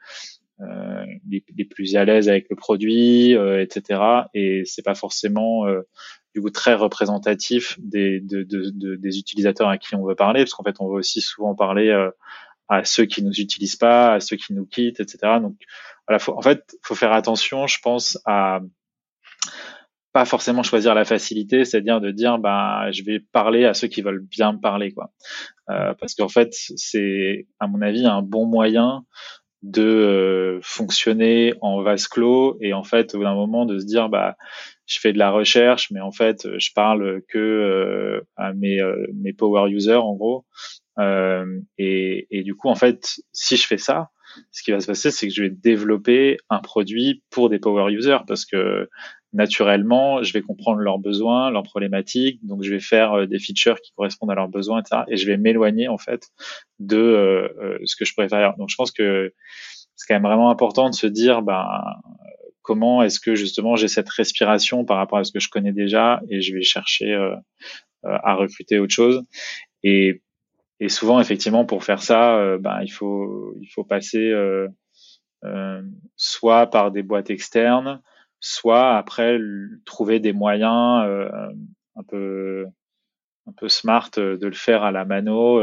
euh, les, les, plus à l'aise avec le produit, euh, etc. Et c'est pas forcément euh, du coup très représentatif des, de, de, de, des utilisateurs à qui on veut parler, parce qu'en fait on veut aussi souvent parler à ceux qui nous utilisent pas, à ceux qui nous quittent, etc. Donc voilà, faut, en fait, faut faire attention, je pense, à pas forcément choisir la facilité, c'est-à-dire de dire bah je vais parler à ceux qui veulent bien me parler quoi, euh, parce qu'en fait c'est à mon avis un bon moyen de euh, fonctionner en vase clos et en fait au bout d'un moment de se dire bah je fais de la recherche mais en fait je parle que euh, à mes euh, mes power users en gros. Et, et du coup en fait si je fais ça ce qui va se passer c'est que je vais développer un produit pour des power users parce que naturellement, je vais comprendre leurs besoins, leurs problématiques, donc je vais faire des features qui correspondent à leurs besoins, etc. Et je vais m'éloigner en fait de euh, ce que je pourrais faire. Donc je pense que c'est quand même vraiment important de se dire, ben, comment est-ce que justement j'ai cette respiration par rapport à ce que je connais déjà et je vais chercher euh, euh, à recruter autre chose. Et, et souvent, effectivement, pour faire ça, ben, il faut il faut passer soit par des boîtes externes, soit après trouver des moyens un peu un peu smart de le faire à la mano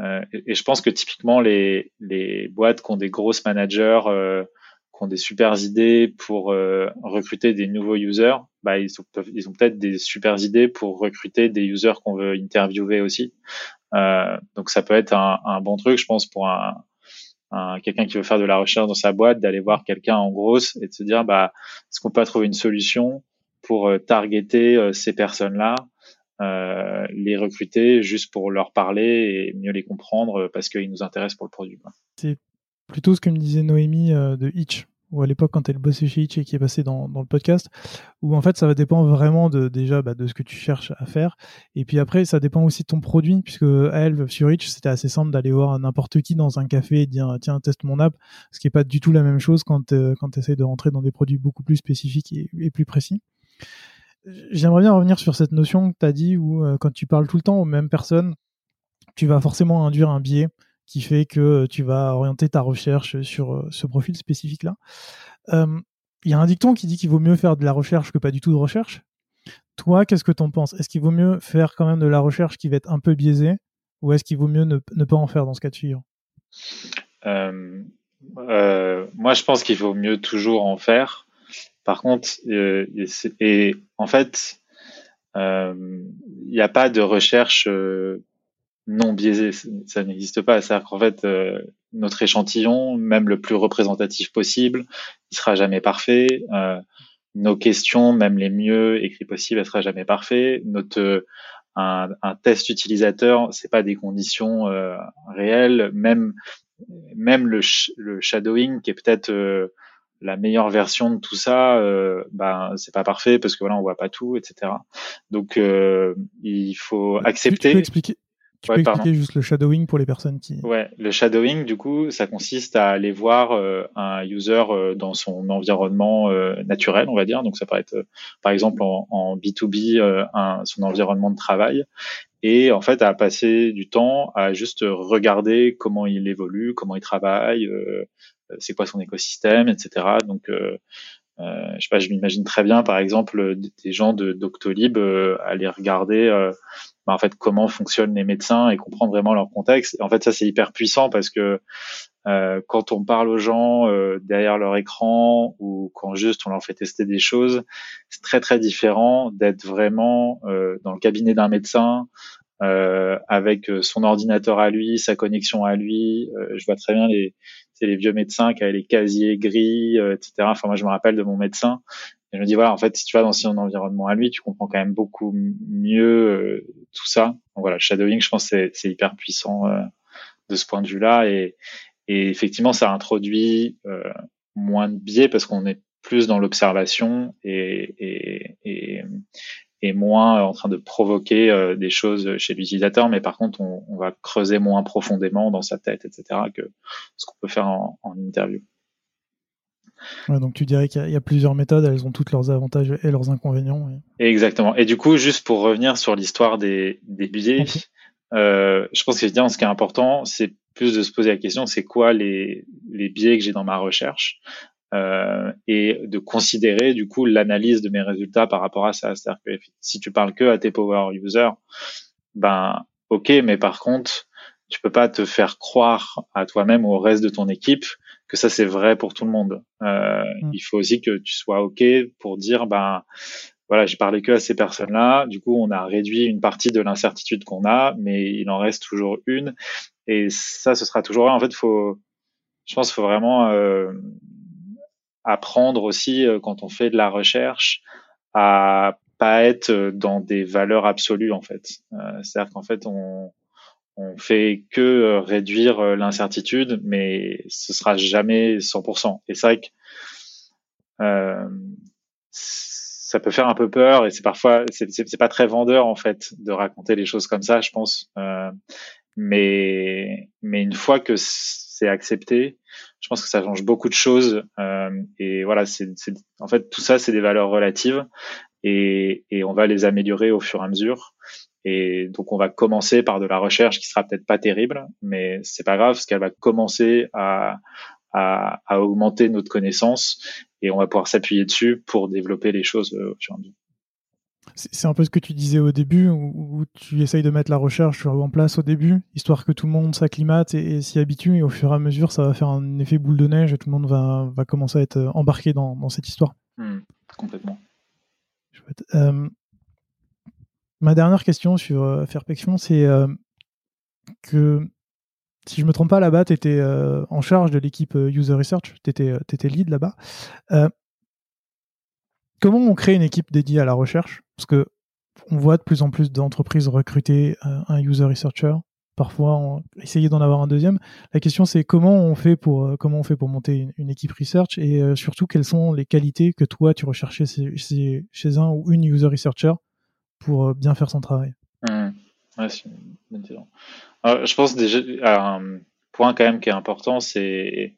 euh, et, je pense que typiquement les, les boîtes qui ont des grosses managers, euh, qui ont des super idées pour euh, recruter des nouveaux users, bah, ils, ont, peut-être des super idées pour recruter des users qu'on veut interviewer aussi. Euh, donc ça peut être un, un, bon truc, je pense, pour un quelqu'un qui veut faire de la recherche dans sa boîte, d'aller voir quelqu'un en grosse et de se dire, bah, est-ce qu'on peut trouver une solution pour targeter ces personnes-là euh, les recruter juste pour leur parler et mieux les comprendre euh, parce qu'ils nous intéressent pour le produit. C'est plutôt ce que me disait Noémie euh, de Hitch, ou à l'époque quand elle bossait chez Hitch et qui est passée dans, dans, le podcast, où en fait ça va dépendre vraiment de déjà bah, de ce que tu cherches à faire, et puis après ça dépend aussi de ton produit, puisque elle sur Hitch c'était assez simple d'aller voir n'importe qui dans un café et dire tiens teste mon app, ce qui est pas du tout la même chose quand quand tu essaies de rentrer dans des produits beaucoup plus spécifiques et, et plus précis. J'aimerais bien revenir sur cette notion que tu as dit où euh, quand tu parles tout le temps aux mêmes personnes, tu vas forcément induire un biais qui fait que euh, tu vas orienter ta recherche sur euh, ce profil spécifique-là. Il y a un dicton qui dit qu'il vaut mieux faire de la recherche que pas du tout de recherche. Toi, qu'est-ce que tu en penses? Est-ce qu'il vaut mieux faire quand même de la recherche qui va être un peu biaisée ou est-ce qu'il vaut mieux ne, pas en faire dans ce cas de figure? Moi, je pense qu'il vaut mieux toujours en faire par contre, euh, et, en fait, euh, il n'y a pas de recherche euh, non biaisée, ça n'existe pas. C'est-à-dire qu'en fait, notre échantillon, même le plus représentatif possible, il sera jamais parfait. nos questions, même les mieux écrits possibles, ne sera jamais parfait. Notre un, test utilisateur, c'est pas des conditions réelles. Même même le, le shadowing, qui est peut-être la meilleure version de tout ça, euh, ben c'est pas parfait parce que voilà on voit pas tout, etc. Donc euh, il faut accepter. Tu, peux expliquer, tu peux expliquer juste le shadowing pour les personnes qui. Ouais, le shadowing du coup ça consiste à aller voir euh, un user euh, dans son environnement euh, naturel, on va dire. Donc ça peut être par exemple en, en B2B un, son environnement de travail et en fait à passer du temps à juste regarder comment il évolue, comment il travaille, euh, c'est quoi son écosystème, etc. Donc, euh, euh, je sais pas, je m'imagine très bien, par exemple, des gens de Doctolib aller regarder bah, en fait comment fonctionnent les médecins et comprendre vraiment leur contexte. En fait, ça c'est hyper puissant parce que euh, quand on parle aux gens euh, derrière leur écran ou quand juste on leur fait tester des choses, c'est très très différent d'être vraiment euh, dans le cabinet d'un médecin avec son ordinateur à lui, sa connexion à lui. je vois très bien les, les vieux médecins qui avaient les casiers gris, euh, etc. Enfin, moi, je me rappelle de mon médecin. Et je me dis, voilà, en fait, si tu vas dans son environnement à lui, tu comprends quand même beaucoup mieux euh, tout ça. Donc voilà, shadowing, je pense c'est, hyper puissant euh, de ce point de vue-là. Et, et effectivement, ça introduit moins de biais parce qu'on est plus dans l'observation et, et, et, et moins en train de provoquer des choses chez l'utilisateur, mais par contre, on, va creuser moins profondément dans sa tête, etc., que ce qu'on peut faire en, interview. Donc tu dirais qu'il y, a plusieurs méthodes, elles ont toutes leurs avantages et leurs inconvénients. Exactement. Et du coup, juste pour revenir sur l'histoire des, des biais, euh, je pense que ce qui est important, c'est plus de se poser la question, c'est quoi les, les biais que j'ai dans ma recherche euh, et de considérer du coup l'analyse de mes résultats par rapport à ça. C'est-à-dire que si tu parles que à tes power users, ben ok, mais par contre, tu peux pas te faire croire à toi-même ou au reste de ton équipe que ça c'est vrai pour tout le monde. Euh, mm. Il faut aussi que tu sois ok pour dire ben voilà, j'ai parlé que à ces personnes-là. Du coup, on a réduit une partie de l'incertitude qu'on a, mais il en reste toujours une. Et ça, ce sera toujours. En fait, faut, je pense, faut vraiment euh, apprendre aussi euh, quand on fait de la recherche à pas être dans des valeurs absolues en fait. Euh, C'est-à-dire qu'en fait, on on fait que euh, réduire l'incertitude, mais ce sera jamais 100%. Et c'est vrai que euh, ça peut faire un peu peur et c'est parfois c'est pas très vendeur en fait de raconter les choses comme ça, je pense. Euh, mais mais une fois que c'est accepté, je pense que ça change beaucoup de choses. Euh, et voilà, c'est en fait tout ça c'est des valeurs relatives et, et on va les améliorer au fur et à mesure. Et donc on va commencer par de la recherche qui sera peut-être pas terrible, mais c'est pas grave parce qu'elle va commencer à, à, à, augmenter notre connaissance et on va pouvoir s'appuyer dessus pour développer les choses euh, au fur et à mesure. C'est un peu ce que tu disais au début, où, tu essayes de mettre la recherche en place au début, histoire que tout le monde s'acclimate et, s'y habitue, et au fur et à mesure, ça va faire un effet boule de neige et tout le monde va, va commencer à être embarqué dans, dans cette histoire. Hmm, complètement. Euh, ma dernière question sur euh, Fairpection, c'est euh, que si je me trompe pas, là-bas, tu étais euh, en charge de l'équipe User Research, tu étais, lead là-bas. comment on crée une équipe dédiée à la recherche? Parce que on voit de plus en plus d'entreprises recruter un User Researcher, parfois essayer d'en avoir un deuxième. La question c'est comment on fait pour comment on fait pour monter une, équipe research? Et surtout quelles sont les qualités que toi tu recherchais chez, un ou une user researcher? Pour bien faire son travail. Mmh. C'est je pense déjà un point quand même qui est important, c'est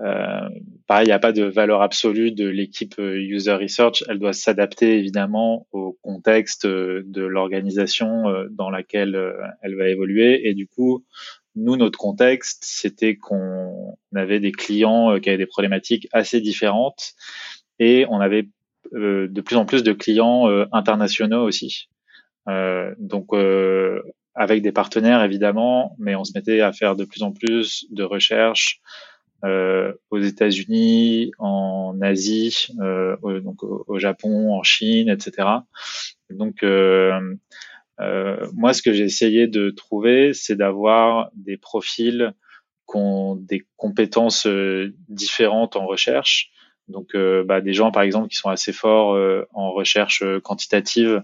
euh, pareil, il n'y a pas de valeur absolue de l'équipe euh, user research. Elle doit s'adapter évidemment au contexte euh, de l'organisation euh, dans laquelle elle va évoluer. Et du coup, nous, notre contexte, c'était qu'on avait des clients qui avaient des problématiques assez différentes et on avait de plus en plus de clients internationaux aussi. Euh, donc euh, avec des partenaires évidemment, mais on se mettait à faire de plus en plus de recherches euh, aux États-Unis, en Asie, euh, au, donc au, Japon, en Chine, etc. Donc euh, euh, moi, ce que j'ai essayé de trouver, c'est d'avoir des profils qui ont des compétences différentes en recherche. Donc, bah, des gens, par exemple, qui sont assez forts en recherche quantitative,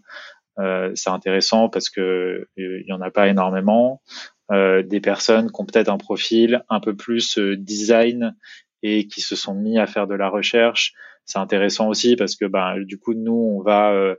euh, c'est intéressant parce que euh, il y en a pas énormément. Euh, des personnes qui ont peut-être un profil un peu plus design et qui se sont mis à faire de la recherche, c'est intéressant aussi parce que ben, du coup nous on va euh,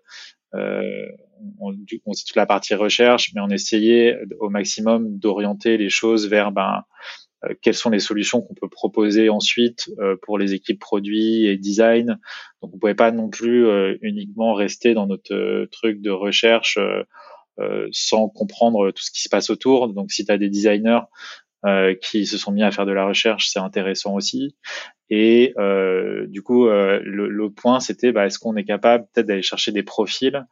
on, on toute la partie recherche, mais on essayait au maximum d'orienter les choses vers ben euh, quelles sont les solutions qu'on peut proposer ensuite euh, pour les équipes produits et design? Donc on pouvait pas non plus euh, uniquement rester dans notre truc de recherche sans comprendre tout ce qui se passe autour. Donc si tu as des designers qui se sont mis à faire de la recherche, c'est intéressant aussi. Et euh, du coup, euh, le, le, point, c'était bah, est-ce qu'on est capable peut-être d'aller chercher des profils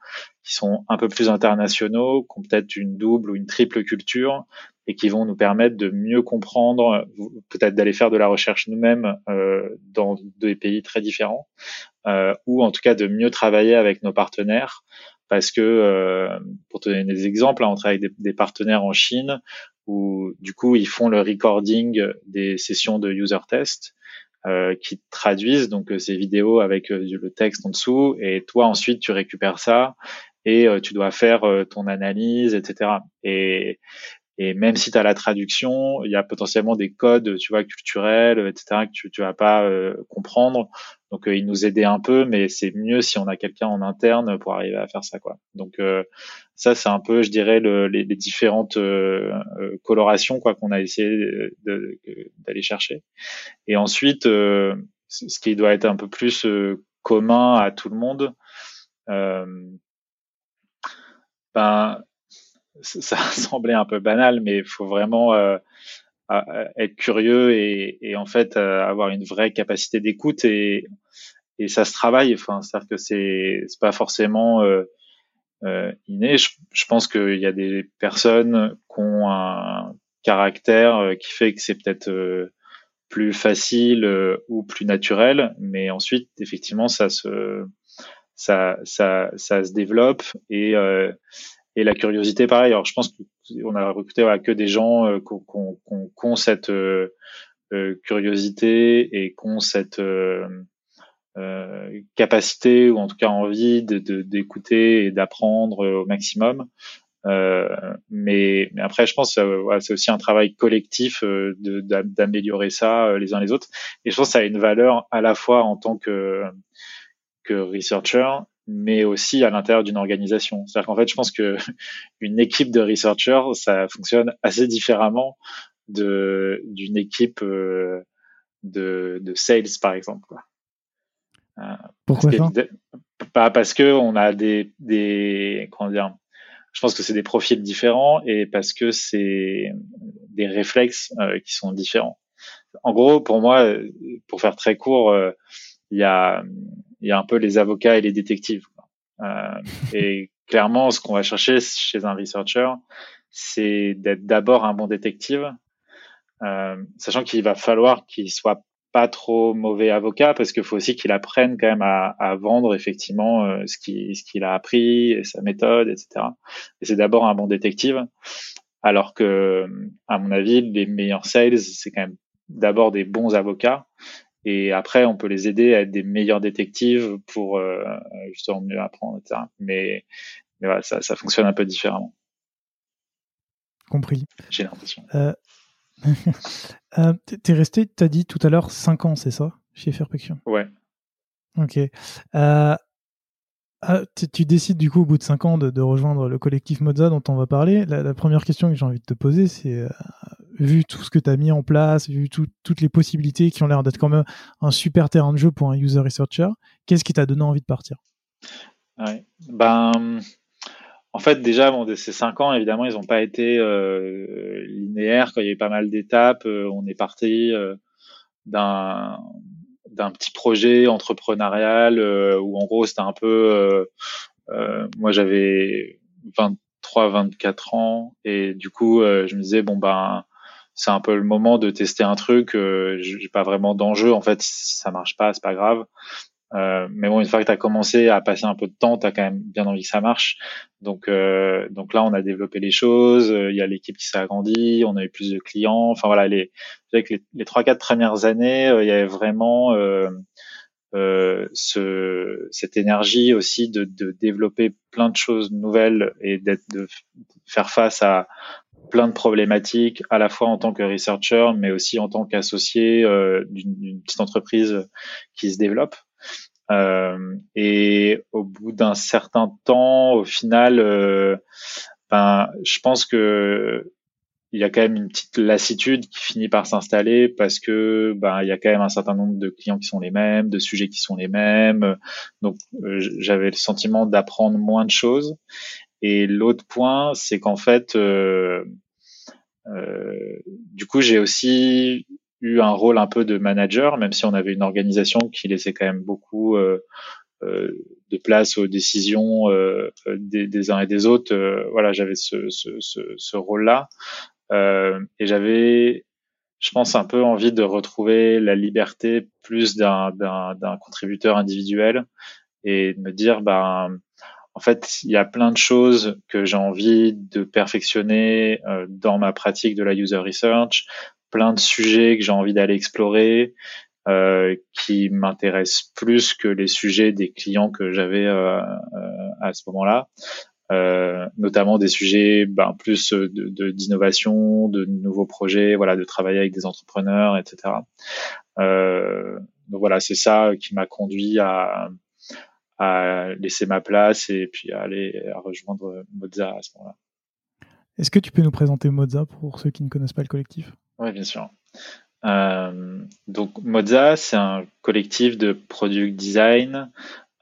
qui sont un peu plus internationaux, qui ont peut-être une double ou une triple culture, et qui vont nous permettre de mieux comprendre, peut-être d'aller faire de la recherche nous-mêmes euh, dans des pays très différents, euh, ou en tout cas de mieux travailler avec nos partenaires, parce que euh, pour te donner des exemples, là, on travaille avec des, partenaires en Chine où du coup ils font le recording des sessions de user test. Euh, qui traduisent donc ces vidéos avec le texte en dessous et toi ensuite tu récupères ça et tu dois faire ton analyse etc et et même si tu as la traduction, il y a potentiellement des codes, tu vois, culturels, etc., que tu, tu vas pas euh, comprendre. Donc ils nous aidaient un peu, mais c'est mieux si on a quelqu'un en interne pour arriver à faire ça, quoi. Donc ça, c'est un peu, je dirais, le, les, les, différentes colorations quoi qu'on a essayé d'aller chercher. Et ensuite, ce qui doit être un peu plus commun à tout le monde. Euh, ben, ça semblait un peu banal, mais il faut vraiment euh, être curieux et, en fait euh, avoir une vraie capacité d'écoute et, ça se travaille. C'est-à-dire que c'est pas forcément euh, inné. Je, pense qu'il y a des personnes qui ont un caractère qui fait que c'est peut-être plus facile ou plus naturel, mais ensuite effectivement ça se développe et et la curiosité pareil. Alors je pense qu'on a recruté que des gens euh, qui ont cette euh, curiosité et qui ont cette capacité ou en tout cas envie de d'écouter et d'apprendre au maximum. Euh, mais, après, je pense euh, c'est aussi un travail collectif euh, d'améliorer ça les uns les autres. Et je pense que ça a une valeur à la fois en tant que, que researcher, mais aussi à l'intérieur d'une organisation. C'est-à-dire qu'en fait, je pense que une équipe de researchers, ça fonctionne assez différemment de d'une équipe de, de sales, par exemple. Quoi. Pourquoi parce bah, Parce que on a des, des comment dire je pense que c'est des profils différents et parce que c'est des réflexes euh, qui sont différents. En gros, pour moi, pour faire très court, euh, il y a il y a un peu les avocats et les détectives. Euh, et clairement, ce qu'on va chercher chez un researcher, c'est d'être d'abord un bon détective, sachant qu'il va falloir qu'il soit pas trop mauvais avocat parce qu'il faut aussi qu'il apprenne quand même à, vendre effectivement euh, ce qu'il ce qu'il a appris et sa méthode, etc. Et c'est d'abord un bon détective, alors que à mon avis les meilleurs sales c'est quand même d'abord des bons avocats et après on peut les aider à être des meilleurs détectives pour euh, justement mieux apprendre, etc. Mais, mais voilà, ça, ça fonctionne un peu différemment. Compris. J'ai l'impression. Euh, euh, T'es resté, t'as dit tout à l'heure, 5 ans, c'est ça, chez Fairpection Ouais. Ok. Euh, ah, tu décides du coup au bout de 5 ans de, rejoindre le collectif Moza dont on va parler. La, première question que j'ai envie de te poser, c'est euh, vu tout ce que tu as mis en place, vu toutes les possibilités qui ont l'air d'être quand même un super terrain de jeu pour un user researcher, qu'est-ce qui t'a donné envie de partir? Ben en fait, déjà, ces cinq ans, évidemment, ils n'ont pas été euh, linéaires. Quand il y a eu pas mal d'étapes, euh, on est parti euh, d'un d'un petit projet entrepreneurial où, en gros, c'était un peu. moi, j'avais 23, 24 ans, et du coup, je me disais bon ben, c'est un peu le moment de tester un truc. j'ai pas vraiment d'enjeu. En fait, si ça marche pas, c'est pas grave. Euh, mais bon, une fois que tu as commencé à passer un peu de temps, tu as quand même bien envie que ça marche. Donc, euh, donc là, on a développé les choses. Il y a l'équipe qui s'est agrandie. On a eu plus de clients. Enfin voilà, les, les, les 3-4 premières années, euh, il y avait vraiment euh, euh, ce, cette énergie aussi de, de, développer plein de choses nouvelles et d'être de faire face à plein de problématiques, à la fois en tant que researcher, mais aussi en tant qu'associé euh, d'une petite entreprise qui se développe. Euh, et au bout d'un certain temps, au final, euh, ben, je pense que il y a quand même une petite lassitude qui finit par s'installer parce que ben il y a quand même un certain nombre de clients qui sont les mêmes, de sujets qui sont les mêmes. Donc euh, j'avais le sentiment d'apprendre moins de choses. Et l'autre point, c'est qu'en fait, euh, euh, du coup, j'ai aussi eu un rôle un peu de manager, même si on avait une organisation qui laissait quand même beaucoup euh, de place aux décisions des, uns et des autres. Voilà, j'avais ce, ce, ce, ce rôle-là et j'avais, je pense, un peu envie de retrouver la liberté plus d'un contributeur individuel et de me dire, ben en fait, il y a plein de choses que j'ai envie de perfectionner euh, dans ma pratique de la user research, plein de sujets que j'ai envie d'aller explorer, euh, qui m'intéressent plus que les sujets des clients que j'avais euh, euh à ce moment-là. Euh, notamment des sujets ben, plus de d'innovation, de, nouveaux projets, voilà, de travailler avec des entrepreneurs, etc. Euh, donc voilà, c'est ça qui m'a conduit à, à laisser ma place et puis à aller à rejoindre Moza à ce moment-là. Est-ce que tu peux nous présenter Moza pour ceux qui ne connaissent pas le collectif? Oui, bien sûr. Euh, donc Moza, c'est un collectif de product design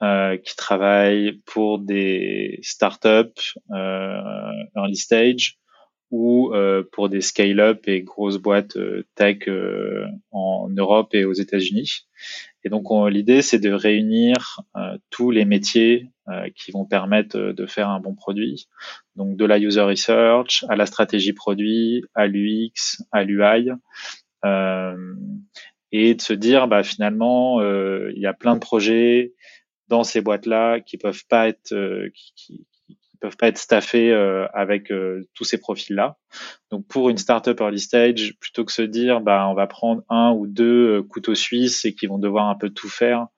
euh, qui travaille pour des startups euh, early stage ou euh, pour des scale-up et grosses boîtes tech en Europe et aux États-Unis. Et donc l'idée, c'est de réunir tous les métiers qui vont permettre de faire un bon produit. Donc de la user research à la stratégie produit, à l'UX, à l'UI. et de se dire, bah, finalement, il y a plein de projets dans ces boîtes-là qui peuvent pas être, qui, peuvent pas être staffés euh, avec euh, tous ces profils-là. Donc pour une startup early stage, plutôt que se dire bah on va prendre un ou deux euh, couteaux suisses et qui vont devoir un peu tout faire,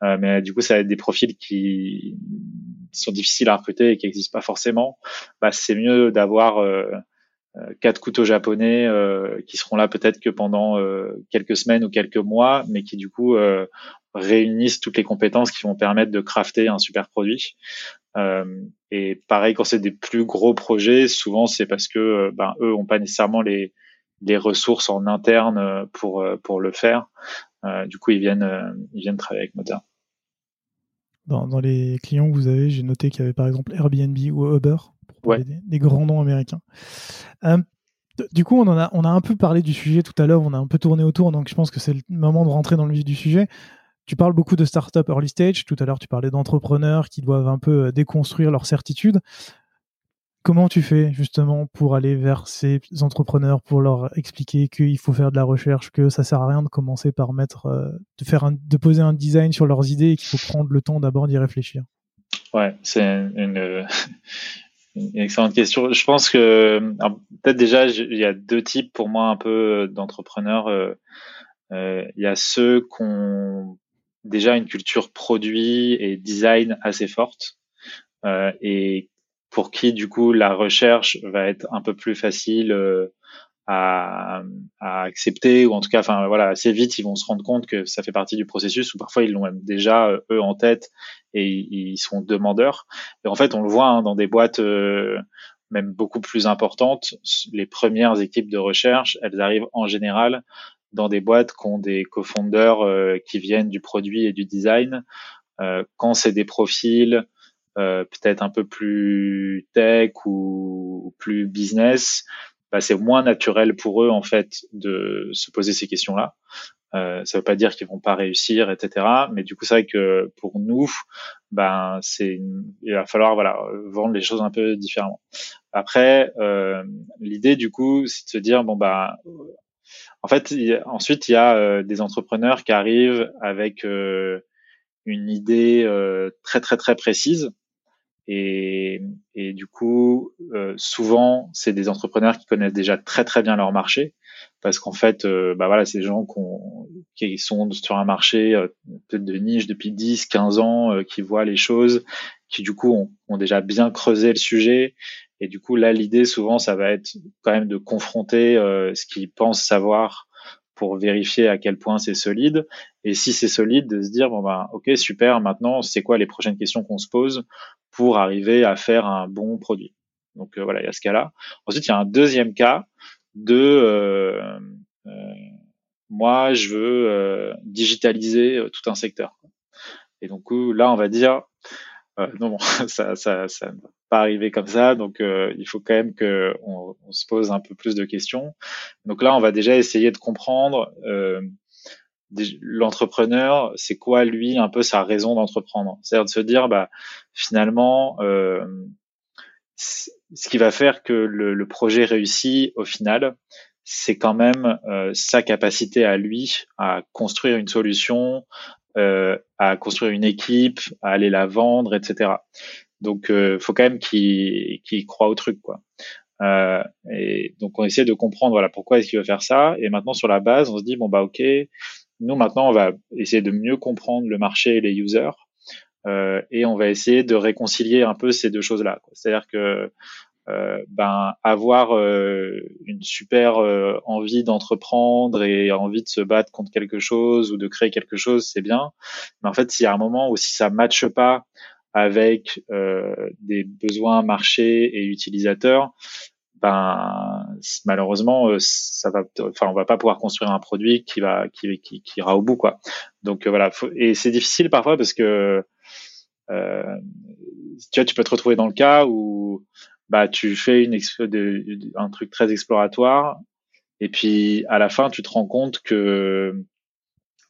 mais du coup ça va être des profils qui sont difficiles à recruter et qui n'existent pas forcément. Bah c'est mieux d'avoir quatre couteaux japonais qui seront là peut-être que pendant quelques semaines ou quelques mois, mais qui du coup réunissent toutes les compétences qui vont permettre de crafter un super produit. Euh, et pareil, quand c'est des plus gros projets, souvent c'est parce que euh, ben, eux ont pas nécessairement les, les ressources en interne euh, pour, pour le faire. du coup, ils viennent, ils viennent travailler avec Moda. Dans, dans, les clients que vous avez, j'ai noté qu'il y avait par exemple Airbnb ou Uber, pour ouais. des, des, grands noms américains. du coup, on, en a, on a un peu parlé du sujet tout à l'heure, on a un peu tourné autour, donc je pense que c'est le moment de rentrer dans le vif du sujet. Tu parles beaucoup de startups early stage. Tout à l'heure, tu parlais d'entrepreneurs qui doivent un peu euh, déconstruire leurs certitudes. Comment tu fais justement pour aller vers ces entrepreneurs, pour leur expliquer qu'il faut faire de la recherche, que ça sert à rien de commencer par mettre, euh, de faire, de poser un design sur leurs idées et qu'il faut prendre le temps d'abord d'y réfléchir? Ouais, c'est une, excellente question. Je pense que peut-être déjà il y a deux types pour moi un peu d'entrepreneurs. Euh, il y a ceux qu'on déjà une culture produit et design assez forte euh, et pour qui du coup la recherche va être un peu plus facile euh, à, à, accepter ou en tout cas enfin voilà assez vite ils vont se rendre compte que ça fait partie du processus ou parfois ils l'ont même déjà euh, eux en tête et ils sont demandeurs. Et en fait on le voit hein, dans des boîtes euh, même beaucoup plus importantes les premières équipes de recherche elles arrivent en général dans des boîtes qui ont des co-founders euh, qui viennent du produit et du design. Euh, quand c'est des profils euh, peut-être un peu plus tech ou plus business, bah, c'est moins naturel pour eux en fait de se poser ces questions-là. Euh, ça veut pas dire qu'ils vont pas réussir, etc. Mais du coup, c'est vrai que pour nous, ben c'est il va falloir voilà vendre les choses un peu différemment. Après, euh, l'idée du coup, c'est de se dire bon bah en fait, ensuite, il y a euh, des entrepreneurs qui arrivent avec euh, une idée euh, très très très précise. Et, du coup, souvent, c'est des entrepreneurs qui connaissent déjà très très bien leur marché, parce qu'en fait, bah c'est des gens qui sont sur un marché peut-être de niche depuis 10, 15 ans, qui voient les choses, qui du coup ont déjà bien creusé le sujet et du coup, là, l'idée, souvent, ça va être quand même de confronter euh, ce qu'ils pensent savoir pour vérifier à quel point c'est solide. Et si c'est solide, de se dire, bon, ben, ok, super, maintenant, c'est quoi les prochaines questions qu'on se pose pour arriver à faire un bon produit? Donc, euh, voilà, il y a ce cas-là. Ensuite, il y a un deuxième cas de, euh, euh moi, je veux digitaliser tout un secteur. Et donc, là, on va dire, non, bon, ça, ça, ça, pas arriver comme ça. Donc, euh, il faut quand même que on, se pose un peu plus de questions. Donc là, on va déjà essayer de comprendre euh, l'entrepreneur, c'est quoi lui un peu sa raison d'entreprendre? C'est-à-dire de se dire, bah finalement, euh, ce qui va faire que le, le, projet réussit au final, c'est quand même euh, sa capacité à lui à construire une solution, euh, à construire une équipe, à aller la vendre, etc. Donc, euh, faut quand même qu'il qu croit au truc, quoi. Euh, et donc, on essaie de comprendre, voilà, pourquoi est-ce qu'il veut faire ça. Et maintenant, sur la base, on se dit, bon bah, ok, nous maintenant, on va essayer de mieux comprendre le marché et les users. Euh, et on va essayer de réconcilier un peu ces deux choses-là. C'est-à-dire que euh, ben avoir euh, une super euh, envie d'entreprendre et envie de se battre contre quelque chose ou de créer quelque chose, c'est bien. Mais en fait, s'il y a un moment où si ça matche pas avec des besoins marchés et utilisateurs, ben malheureusement ça va enfin on va pas pouvoir construire un produit qui va qui, qui, qui ira au bout quoi donc voilà et c'est difficile parfois parce que tu vois tu peux te retrouver dans le cas où bah tu fais une de, un truc très exploratoire et puis à la fin tu te rends compte que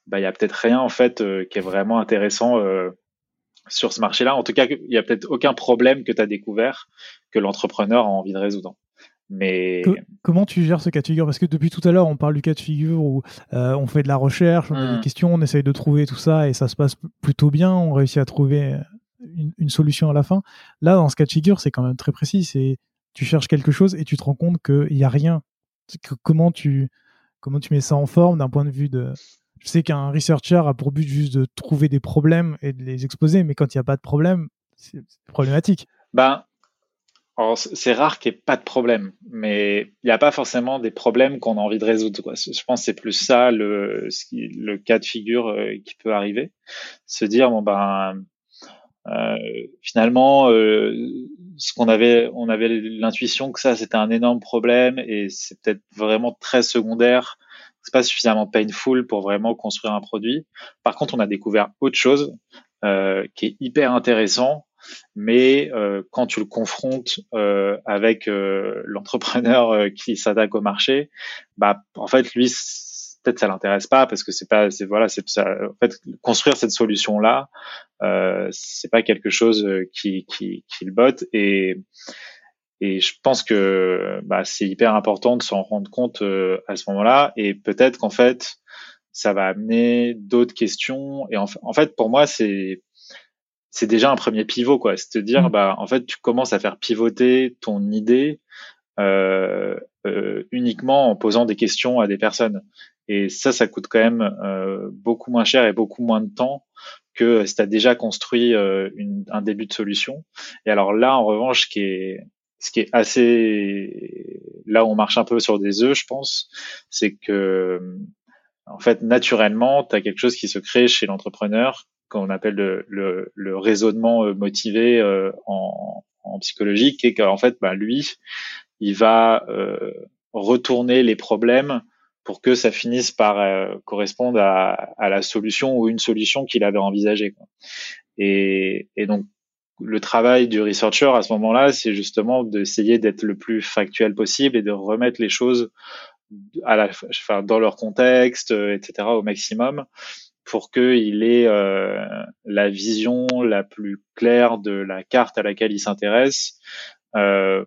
bah il y a peut-être rien en fait euh, qui est vraiment intéressant euh, sur ce marché-là. En tout cas, il y a peut-être aucun problème que tu as découvert que l'entrepreneur a envie de résoudre. Mais comment tu gères ce cas de figure? Parce que depuis tout à l'heure, on parle du cas de figure où euh, on fait de la recherche, on a des mmh. questions, on essaye de trouver tout ça et ça se passe plutôt bien. On réussit à trouver une, solution à la fin. Là, dans ce cas de figure, c'est quand même très précis. C'est tu cherches quelque chose et tu te rends compte qu'il n'y a rien. comment tu comment tu mets ça en forme d'un point de vue de je sais qu'un researcher a pour but juste de trouver des problèmes et de les exposer, mais quand il n'y a pas de problème, c'est problématique. Ben, c'est rare qu'il n'y ait pas de problème, mais il n'y a pas forcément des problèmes qu'on a envie de résoudre. Je pense que c'est plus ça le, le cas de figure euh, qui peut arriver. Se dire, bon ben, finalement, euh, ce qu'on avait, on avait l'intuition que ça c'était un énorme problème et c'est peut-être vraiment très secondaire. C'est pas suffisamment painful pour vraiment construire un produit. Par contre, on a découvert autre chose euh, qui est hyper intéressant, mais euh, quand tu le confrontes euh, avec l'entrepreneur qui s'attaque au marché, bah en fait lui peut-être ça l'intéresse pas parce que c'est pas c'est voilà c'est ça en fait construire cette solution là euh, c'est pas quelque chose euh, qui qui qui le botte et et je pense que bah, c'est hyper important de s'en rendre compte euh, à ce moment-là et peut-être qu'en fait ça va amener d'autres questions et en, en fait pour moi c'est c'est déjà un premier pivot quoi c'est à dire mmh. bah en fait tu commences à faire pivoter ton idée uniquement en posant des questions à des personnes et ça, ça coûte quand même euh, beaucoup moins cher et beaucoup moins de temps que si tu as déjà construit euh, une, un début de solution. Et alors là, en revanche, ce qui est, ce qui est assez... Là où on marche un peu sur des œufs, je pense, c'est que, en fait, naturellement, tu as quelque chose qui se crée chez l'entrepreneur qu'on appelle le, le, le, raisonnement euh, motivé euh, en, en psychologie, qui est qu'en fait, bah, lui, il va euh, retourner les problèmes pour que ça finisse par euh, correspondre à, à, la solution ou une solution qu'il avait envisagée. Et, et, donc le travail du researcher à ce moment-là, c'est justement d'essayer d'être le plus factuel possible et de remettre les choses à la, enfin, dans leur contexte, euh, etc. au maximum pour qu'il ait euh, la vision la plus claire de la carte à laquelle il s'intéresse, euh,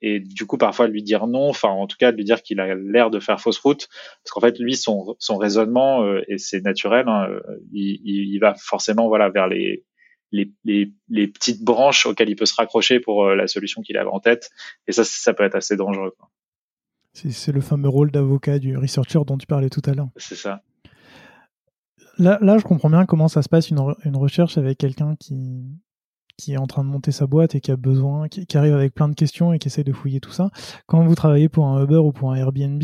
et du coup parfois lui dire non, enfin en tout cas lui dire qu'il a l'air de faire fausse route, parce qu'en fait lui son, son raisonnement euh, et c'est naturel, hein, il, il, va forcément voilà vers les, les, les, les, petites branches auxquelles il peut se raccrocher pour euh, la solution qu'il avait en tête, et ça ça peut être assez dangereux. C'est le fameux rôle d'avocat du researcher dont tu parlais tout à l'heure. C'est ça. Là, là, je comprends bien comment ça se passe une, une recherche avec quelqu'un qui, qui est en train de monter sa boîte et qui a besoin, qui, arrive avec plein de questions et qui essaie de fouiller tout ça. Quand vous travaillez pour un Uber ou pour un Airbnb,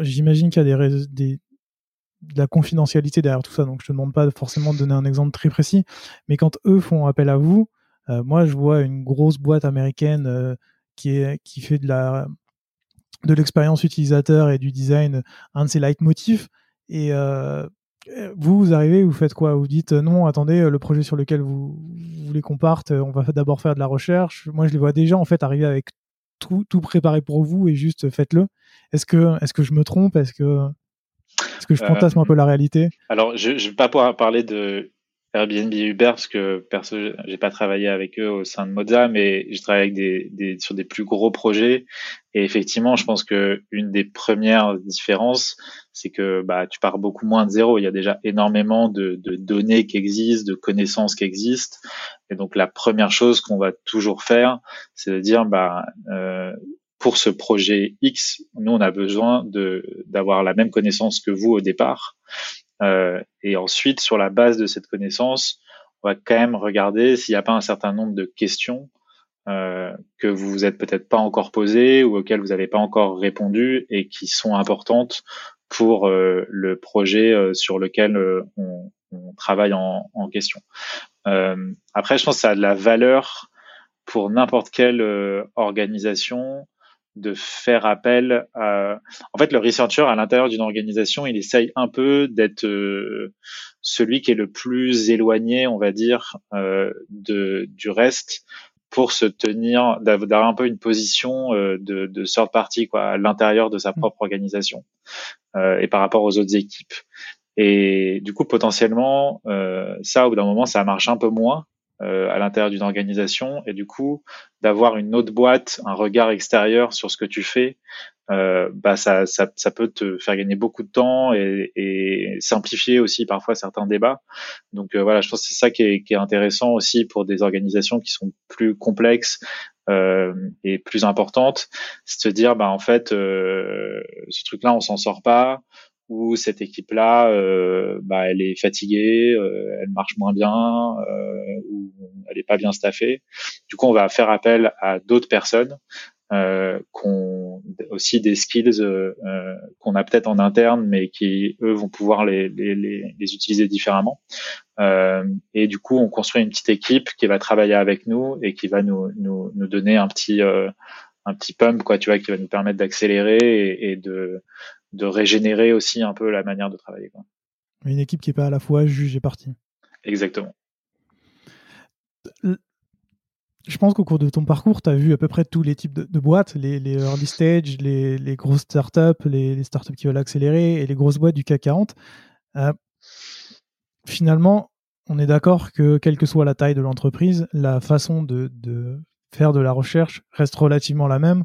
j'imagine qu'il y a des, de la confidentialité derrière tout ça, donc je te demande pas forcément de donner un exemple très précis, mais quand eux font appel à vous, euh, moi je vois une grosse boîte américaine euh, qui, est, qui fait de la de l'expérience utilisateur et du design un de ses leitmotifs et euh, vous, vous arrivez, vous faites quoi? Vous dites euh, non, attendez, euh, le projet sur lequel vous, voulez qu'on parte, euh, on va d'abord faire de la recherche. Moi, je les vois déjà en fait arriver avec tout, tout préparé pour vous et juste faites-le. Est-ce que, est-ce que je me trompe? Est-ce que, est-ce que je fantasme un peu la réalité? Alors, je ne vais pas pouvoir parler de Airbnb et Uber parce que perso j'ai pas travaillé avec eux au sein de Moza mais j'ai travaillé avec des, des, sur des plus gros projets. Et effectivement je pense que une des premières différences c'est que bah tu pars beaucoup moins de zéro. Il y a déjà énormément de, de données qui existent de connaissances qui existent. Et donc la première chose qu'on va toujours faire c'est de dire bah euh, pour ce projet X, nous, on a besoin de d'avoir la même connaissance que vous au départ. Euh, et ensuite, sur la base de cette connaissance, on va quand même regarder s'il n'y a pas un certain nombre de questions euh, que vous vous êtes peut-être pas encore posées ou auxquelles vous n'avez pas encore répondu et qui sont importantes pour euh, le projet sur lequel on, on, travaille en, en question. après, je pense que ça a de la valeur pour n'importe quelle organisation de faire appel à... En fait, le researcher à l'intérieur d'une organisation, il essaye un peu d'être celui qui est le plus éloigné, on va dire, euh, de, du reste pour se tenir, d'avoir un peu une position euh, de, de third party quoi, à l'intérieur de sa mm. propre organisation euh, et par rapport aux autres équipes. Et du coup, potentiellement, euh, ça, au bout d'un moment, ça marche un peu moins euh, à l'intérieur d'une organisation. Et du coup, d'avoir une autre boîte, un regard extérieur sur ce que tu fais, euh, bah ça, ça, peut te faire gagner beaucoup de temps et, simplifier aussi parfois certains débats. Donc euh, voilà, je pense que c'est ça qui est, intéressant aussi pour des organisations qui sont plus complexes euh, et plus importantes, c'est de dire bah en fait euh, ce truc-là on s'en sort pas ou cette équipe-là, euh, bah, elle est fatiguée, euh, elle marche moins bien, euh, ou elle est pas bien staffée. Du coup, on va faire appel à d'autres personnes euh, qu'on aussi des skills euh, qu'on a peut-être en interne, mais qui eux vont pouvoir les, les, les, les utiliser différemment. Euh, et du coup, on construit une petite équipe qui va travailler avec nous et qui va nous, nous, nous donner un petit un petit pump, quoi, tu vois, qui va nous permettre d'accélérer et de de régénérer aussi un peu la manière de travailler. Quoi. Une équipe qui n'est pas à la fois juge et partie. Exactement. Je pense qu'au cours de ton parcours, tu as vu à peu près tous les types de, boîtes, les, early stage, les, les grosses startups, les, les startups qui veulent accélérer et les grosses boîtes du CAC 40. Euh, finalement, on est d'accord que quelle que soit la taille de l'entreprise, la façon de, de, faire de la recherche reste relativement la même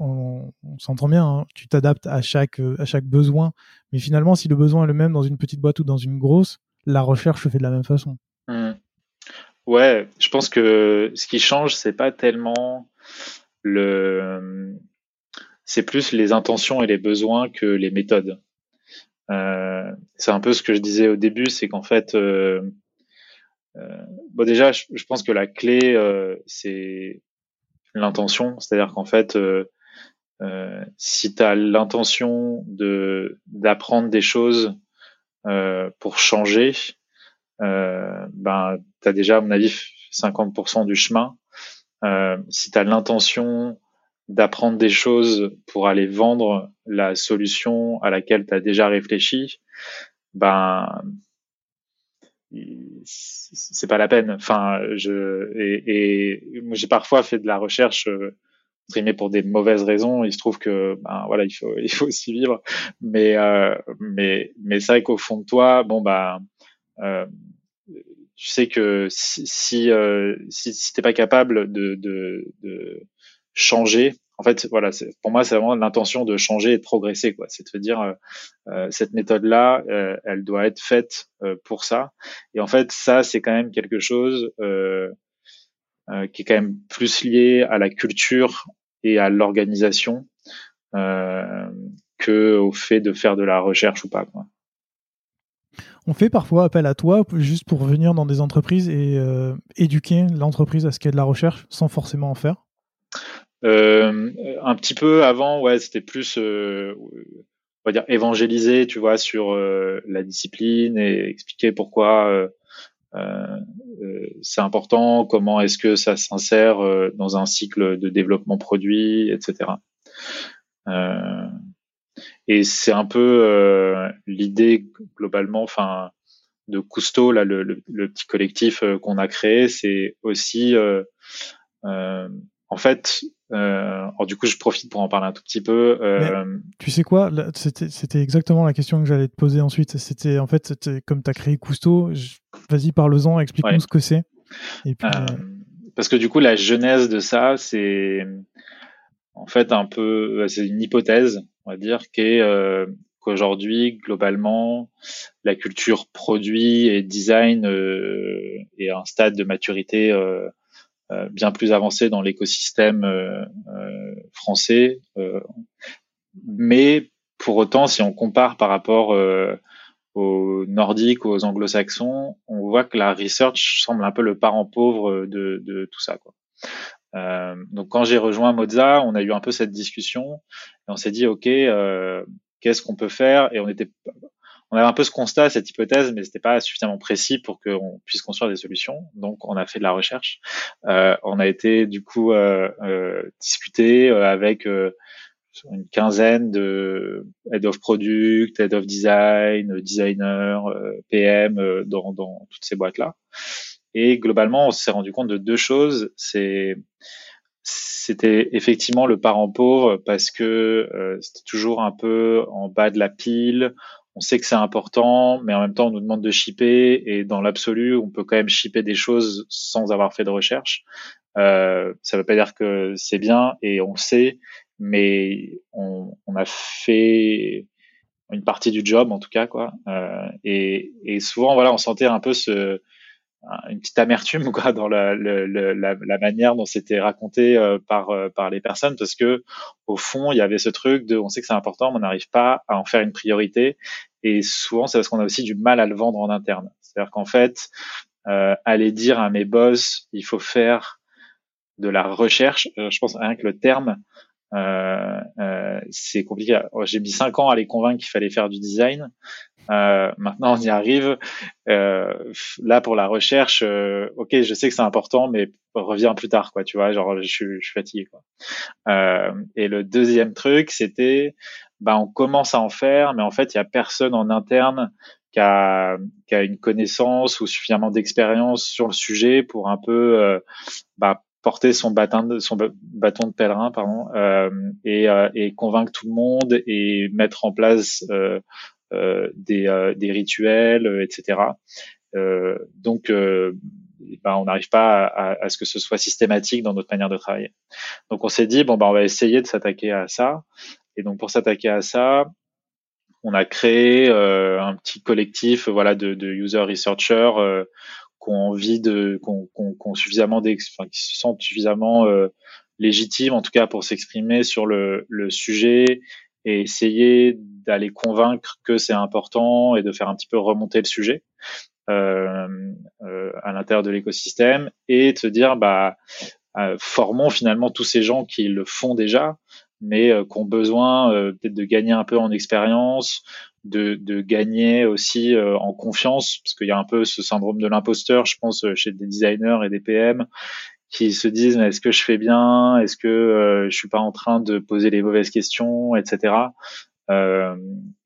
on, s'entend bien, hein. tu t'adaptes à chaque, à chaque besoin, mais finalement, si le besoin est le même dans une petite boîte ou dans une grosse, la recherche se fait de la même façon. Mmh. Ouais, je pense que ce qui change, c'est pas tellement le, c'est plus les intentions et les besoins que les méthodes. Euh, c'est un peu ce que je disais au début, c'est qu'en fait, euh, euh, bon déjà, je, pense que la clé, c'est l'intention, c'est-à-dire qu'en fait, euh, si tu as l'intention de d'apprendre des choses euh, pour changer, euh, ben tu as déjà à mon avis 50% du chemin. Euh, si tu as l'intention d'apprendre des choses pour aller vendre la solution à laquelle tu as déjà réfléchi, ben c'est pas la peine. Enfin, je et, et j'ai parfois fait de la recherche euh, streamer pour des mauvaises raisons. Il se trouve que ben voilà, il faut il faut aussi vivre. Mais euh, mais mais c'est vrai qu'au fond de toi, bon bah euh, tu sais que si si euh, si, si t'es pas capable de, de de changer, en fait voilà, pour moi c'est vraiment l'intention de changer et de progresser quoi. C'est de dire euh, euh cette méthode là, euh, elle doit être faite euh, pour ça. Et en fait ça c'est quand même quelque chose euh, qui est quand même plus lié à la culture et à l'organisation euh, que au fait de faire de la recherche ou pas. Quoi. On fait parfois appel à toi juste pour venir dans des entreprises et euh, éduquer l'entreprise à ce qu'est de la recherche sans forcément en faire? Euh, un petit peu avant, ouais, c'était plus, euh, on va dire, évangéliser, tu vois, sur la discipline et expliquer pourquoi c'est important, comment est-ce que ça s'insère euh, dans un cycle de développement produit, etc. et c'est un peu l'idée globalement, enfin, de Cousteau, là, le, le, petit collectif qu'on a créé, c'est aussi, euh, en fait, euh, alors du coup, je profite pour en parler un tout petit peu. Euh... tu sais quoi C'était exactement la question que j'allais te poser ensuite. C'était en fait, comme tu as créé Cousteau, vas-y, parle-en, explique-nous ce que c'est. Euh, euh... Parce que du coup, la genèse de ça, c'est en fait un peu, c'est une hypothèse, on va dire, qui est euh, qu'aujourd'hui, globalement, la culture produit et design est à un stade de maturité euh, bien plus avancé dans l'écosystème euh, euh, français. mais pour autant, si on compare par rapport aux nordiques, aux anglo-saxons, on voit que la research semble un peu le parent pauvre de, tout ça. Donc quand j'ai rejoint Moza, on a eu un peu cette discussion et on s'est dit ok, qu'est-ce qu'on peut faire? Et on était on avait un peu ce constat, cette hypothèse, mais c'était pas suffisamment précis pour qu'on puisse construire des solutions. Donc, on a fait de la recherche. Euh, on a été du coup euh, euh, discuter euh, avec euh, une quinzaine de head of product, head of design, designer, euh, PM dans, toutes ces boîtes là. Et globalement, on s'est rendu compte de deux choses. C'était effectivement le parent pauvre parce que c'était toujours un peu en bas de la pile on sait que c'est important, mais en même temps, on nous demande de shipper, et dans l'absolu, on peut quand même shipper des choses sans avoir fait de recherche. Euh, ça veut pas dire que c'est bien, et on le sait, mais on, on, a fait une partie du job, en tout cas, quoi. Euh, et, et, souvent, voilà, on sentait un peu ce, une petite amertume quoi dans la, la, la, la manière dont c'était raconté euh, par euh, par les personnes parce que au fond il y avait ce truc de on sait que c'est important mais on n'arrive pas à en faire une priorité. Et souvent c'est parce qu'on a aussi du mal à le vendre en interne. C'est-à-dire qu'en fait euh, aller dire à mes boss il faut faire de la recherche euh, je pense rien que le terme c'est compliqué. J'ai mis cinq ans à les convaincre qu'il fallait faire du design. Euh, maintenant, on y arrive. Euh, là, pour la recherche, euh, ok, je sais que c'est important, mais reviens plus tard, quoi. Tu vois, genre, je, suis, je fatigué, quoi. Euh, et le deuxième truc, c'était, bah, on commence à en faire, mais en fait, il y a personne en interne qui a, qui a une connaissance ou suffisamment d'expérience sur le sujet pour un peu, euh, bah, porter son bâton de, pèlerin pardon euh, et, euh, et, convaincre tout le monde et mettre en place euh, euh des, euh, des, rituels etc donc ben, on n'arrive pas à, à, ce que ce soit systématique dans notre manière de travailler. Donc on s'est dit bon ben on va essayer de s'attaquer à ça. Et donc pour s'attaquer à ça on a créé un petit collectif voilà de, de user researchers qui ont envie de, qu'on suffisamment enfin, qui se sentent suffisamment euh, légitimes, en tout cas pour s'exprimer sur le, le sujet et essayer d'aller convaincre que c'est important et de faire un petit peu remonter le sujet euh, euh, à l'intérieur de l'écosystème et se dire bah euh, formons finalement tous ces gens qui le font déjà mais euh, qui ont besoin euh, peut-être de gagner un peu en expérience de, de gagner aussi euh, en confiance, parce qu'il y a un peu ce syndrome de l'imposteur, je pense, euh, chez des designers et des PM qui se disent est-ce que je fais bien, est-ce que euh, je suis pas en train de poser les mauvaises questions, etc. Euh,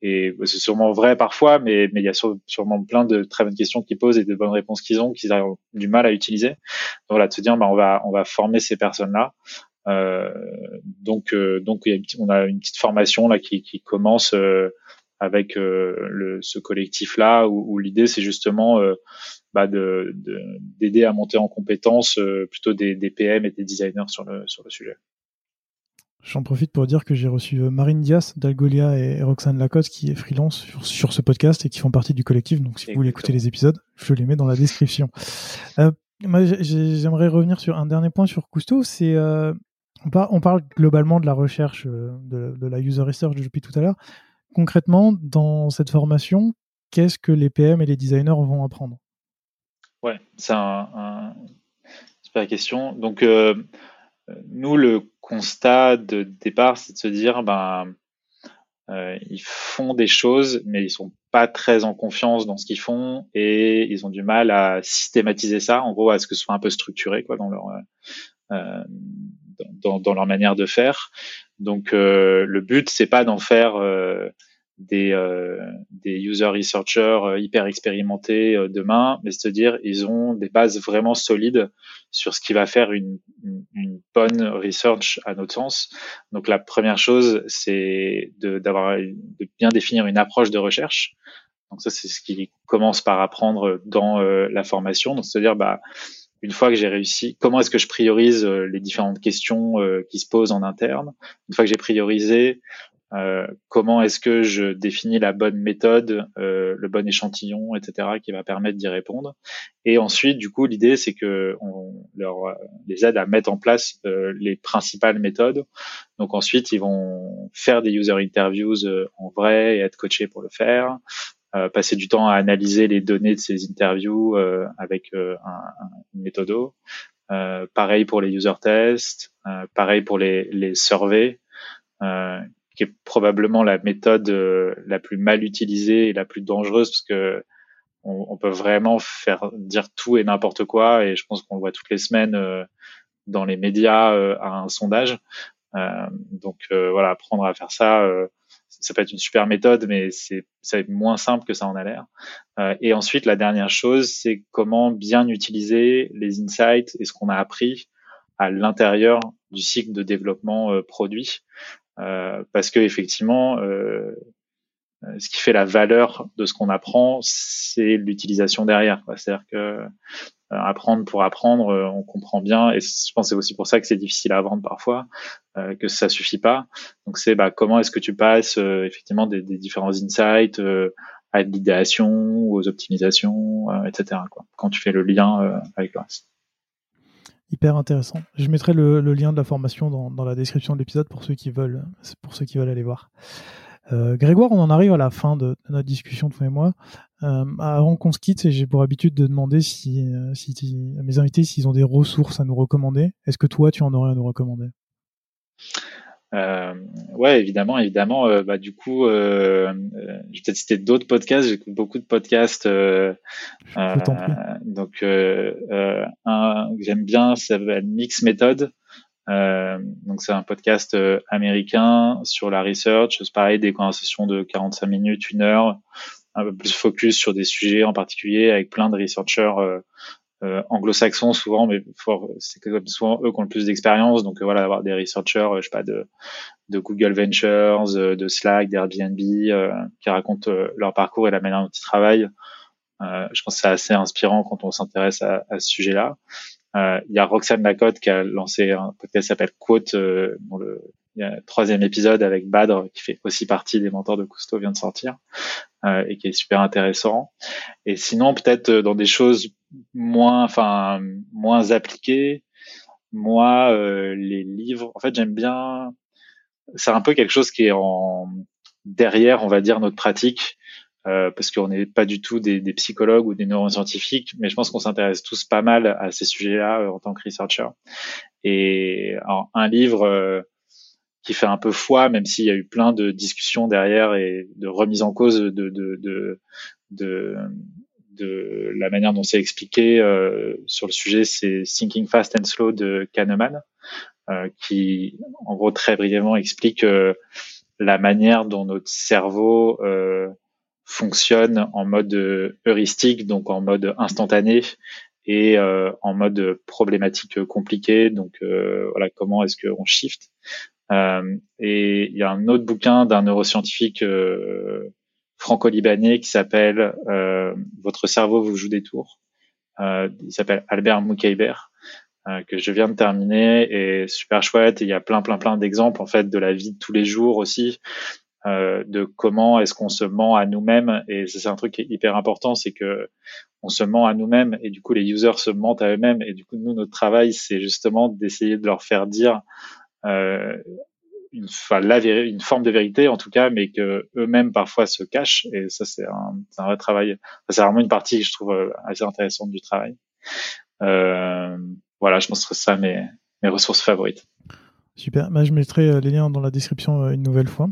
et c'est sûrement vrai parfois, mais mais il y a sûrement plein de très bonnes questions qu'ils posent et de bonnes réponses qu'ils ont qu'ils ont du mal à utiliser. Donc là, de se dire bah on va on va former ces personnes-là. Euh, donc donc y a on a une petite formation là qui qui commence avec euh, ce collectif-là, où, l'idée c'est justement euh, bah de, d'aider à monter en compétences euh, plutôt des, PM et des designers sur le, sujet. J'en profite pour dire que j'ai reçu Marine Dias d'Algolia et Roxane Lacoste qui est freelance sur, ce podcast et qui font partie du collectif. Donc si vous voulez écouter les épisodes, je les mets dans la description. J'aimerais revenir sur un dernier point sur Cousteau. On, parle globalement de la recherche, de, de la user research depuis tout à l'heure concrètement, dans cette formation, qu'est-ce que les PM et les designers vont apprendre? Ouais, c'est un, super question. Donc, euh, nous, le constat de départ, c'est de se dire, ben, euh, ils font des choses, mais ils sont pas très en confiance dans ce qu'ils font et ils ont du mal à systématiser ça, en gros, à ce que ce soit un peu structuré, quoi, dans leur euh, dans, leur manière de faire. Donc, euh, le but, c'est pas d'en faire euh, des, euh, des user researchers euh, hyper expérimentés demain, mais c'est-à-dire ils ont des bases vraiment solides sur ce qui va faire une, une, bonne research à notre sens. Donc la première chose, c'est d'avoir de, bien définir une approche de recherche. Donc ça, c'est ce qui commence par apprendre dans la formation. Donc c'est-à-dire, bah, une fois que j'ai réussi, comment est-ce que je priorise les différentes questions qui se posent en interne? Une fois que j'ai priorisé, euh, comment est-ce que je définis la bonne méthode, euh, le bon échantillon, etc., qui va permettre d'y répondre? Et ensuite, du coup, l'idée, c'est que on leur euh, les aide à mettre en place euh, les principales méthodes. Donc ensuite, ils vont faire des user interviews euh, en vrai et être coachés pour le faire. Passer du temps à analyser les données de ces interviews avec un, un, une méthode pareil pour les user tests, pareil pour les, les surveys, qui est probablement la méthode la plus mal utilisée et la plus dangereuse parce que on, peut vraiment faire dire tout et n'importe quoi et je pense qu'on le voit toutes les semaines dans les médias à un sondage. donc voilà, apprendre à faire ça ça peut être une super méthode, mais c'est moins simple que ça en a l'air. Euh, et ensuite, la dernière chose, c'est comment bien utiliser les insights et ce qu'on a appris à l'intérieur du cycle de développement euh, produit, euh, parce que effectivement, ce qui fait la valeur de ce qu'on apprend, c'est l'utilisation derrière. C'est-à-dire que apprendre pour apprendre, euh, on comprend bien, et je pense c'est aussi pour ça que c'est difficile à vendre parfois, euh, que ça suffit pas. Donc c'est bah, comment est-ce que tu passes effectivement des, différents insights à l'idéation, aux optimisations, etc. Quand tu fais le lien avec le reste. Hyper intéressant. Je mettrai le, lien de la formation dans, dans la description de l'épisode pour ceux qui veulent, pour ceux qui veulent aller voir. Euh, Grégoire, on en arrive à la fin de, notre discussion, toi et moi. Euh, avant qu'on se quitte, j'ai pour habitude de demander si, euh, si, mes invités s'ils ont des ressources à nous recommander. Est-ce que toi, tu en aurais à nous recommander? Euh, ouais, évidemment, évidemment. Euh, bah, du coup, euh, je vais peut-être citer d'autres podcasts. J'écoute beaucoup de podcasts. Donc, un que j'aime bien, ça s'appelle Mix Method. Euh, donc c'est un podcast euh, américain sur la research. C'est pareil, des conversations de 45 minutes, une heure, un peu plus focus sur des sujets en particulier avec plein de researchers euh, euh anglo-saxons souvent, mais c'est souvent eux qui ont le plus d'expérience. Donc voilà, avoir des researchers, je sais pas, de, Google Ventures, de Slack, d'Airbnb, qui racontent leur parcours et la manière dont ils travaillent. je pense que c'est assez inspirant quand on s'intéresse à, ce sujet-là. Euh, il y a Roxane Lacotte qui a lancé un podcast qui s'appelle Quote, euh, dont le il y a un troisième épisode avec Badr qui fait aussi partie des mentors de Cousteau vient de sortir euh, et qui est super intéressant. Et sinon peut-être dans des choses moins, enfin moins appliquées, moi les livres, en fait j'aime bien, c'est un peu quelque chose qui est en derrière, on va dire notre pratique. Euh, parce qu'on n'est pas du tout des, des, psychologues ou des neuroscientifiques, mais je pense qu'on s'intéresse tous pas mal à ces sujets-là euh, en tant que researcher. Et alors, un livre euh, qui fait un peu foi, même s'il y a eu plein de discussions derrière et de remise en cause de, de, de, de, de la manière dont c'est expliqué sur le sujet, c'est Thinking Fast and Slow de Kahneman, qui, en gros, très brièvement explique la manière dont notre cerveau fonctionne en mode euh, heuristique, donc en mode instantané, et euh, en mode problématique compliquée. Donc euh, voilà, comment est-ce qu'on shift? Et il y a un autre bouquin d'un neuroscientifique franco-libanais qui s'appelle Votre cerveau vous joue des tours. il s'appelle Albert Moukaiber. que je viens de terminer et super chouette. il y a plein, plein, plein d'exemples en fait de la vie de tous les jours aussi, euh, de comment est-ce qu'on se ment à nous-mêmes. Et c'est un truc qui est hyper important c'est que on se ment à nous-mêmes et du coup les users se mentent à eux-mêmes. Et du coup nous notre travail c'est justement d'essayer de leur faire dire euh, une, forme de vérité en tout cas mais que eux-mêmes parfois se cachent. Et ça c'est un, vrai travail. C'est vraiment une partie que je trouve euh, assez intéressante du travail. Voilà je pense ça mes, mes ressources favorites. Super, bah, je mettrai les liens dans la description une nouvelle fois.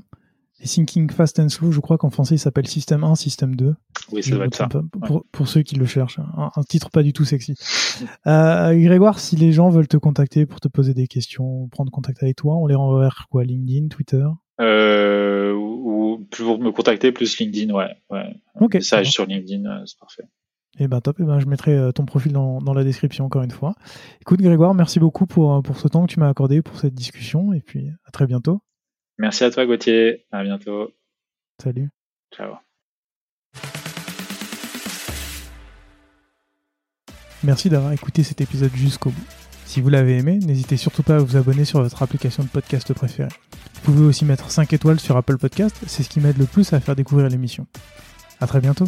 Et Thinking Fast and Slow, je crois qu'en français il s'appelle Système 1, Système 2. Oui, ça doit être ça. Pour, pour, ceux qui le cherchent. Un, titre pas du tout sexy. euh, Grégoire, si les gens veulent te contacter pour te poser des questions, prendre contact avec toi, on les renvoie vers quoi? LinkedIn, Twitter? Euh, ou pour me contacter plus LinkedIn, ouais. ouais. Okay, message sur LinkedIn, c'est parfait. Eh ben top, eh ben, je mettrai euh, ton profil dans, dans, la description encore une fois. Écoute Grégoire, merci beaucoup pour, pour ce temps que tu m'as accordé pour cette discussion et puis à très bientôt. Merci à toi, Gauthier. À bientôt. Salut. Ciao. Merci d'avoir écouté cet épisode jusqu'au bout. Si vous l'avez aimé, n'hésitez surtout pas à vous abonner sur votre application de podcast préférée. Vous pouvez aussi mettre 5 étoiles sur Apple Podcast, c'est ce qui m'aide le plus à faire découvrir l'émission. À très bientôt.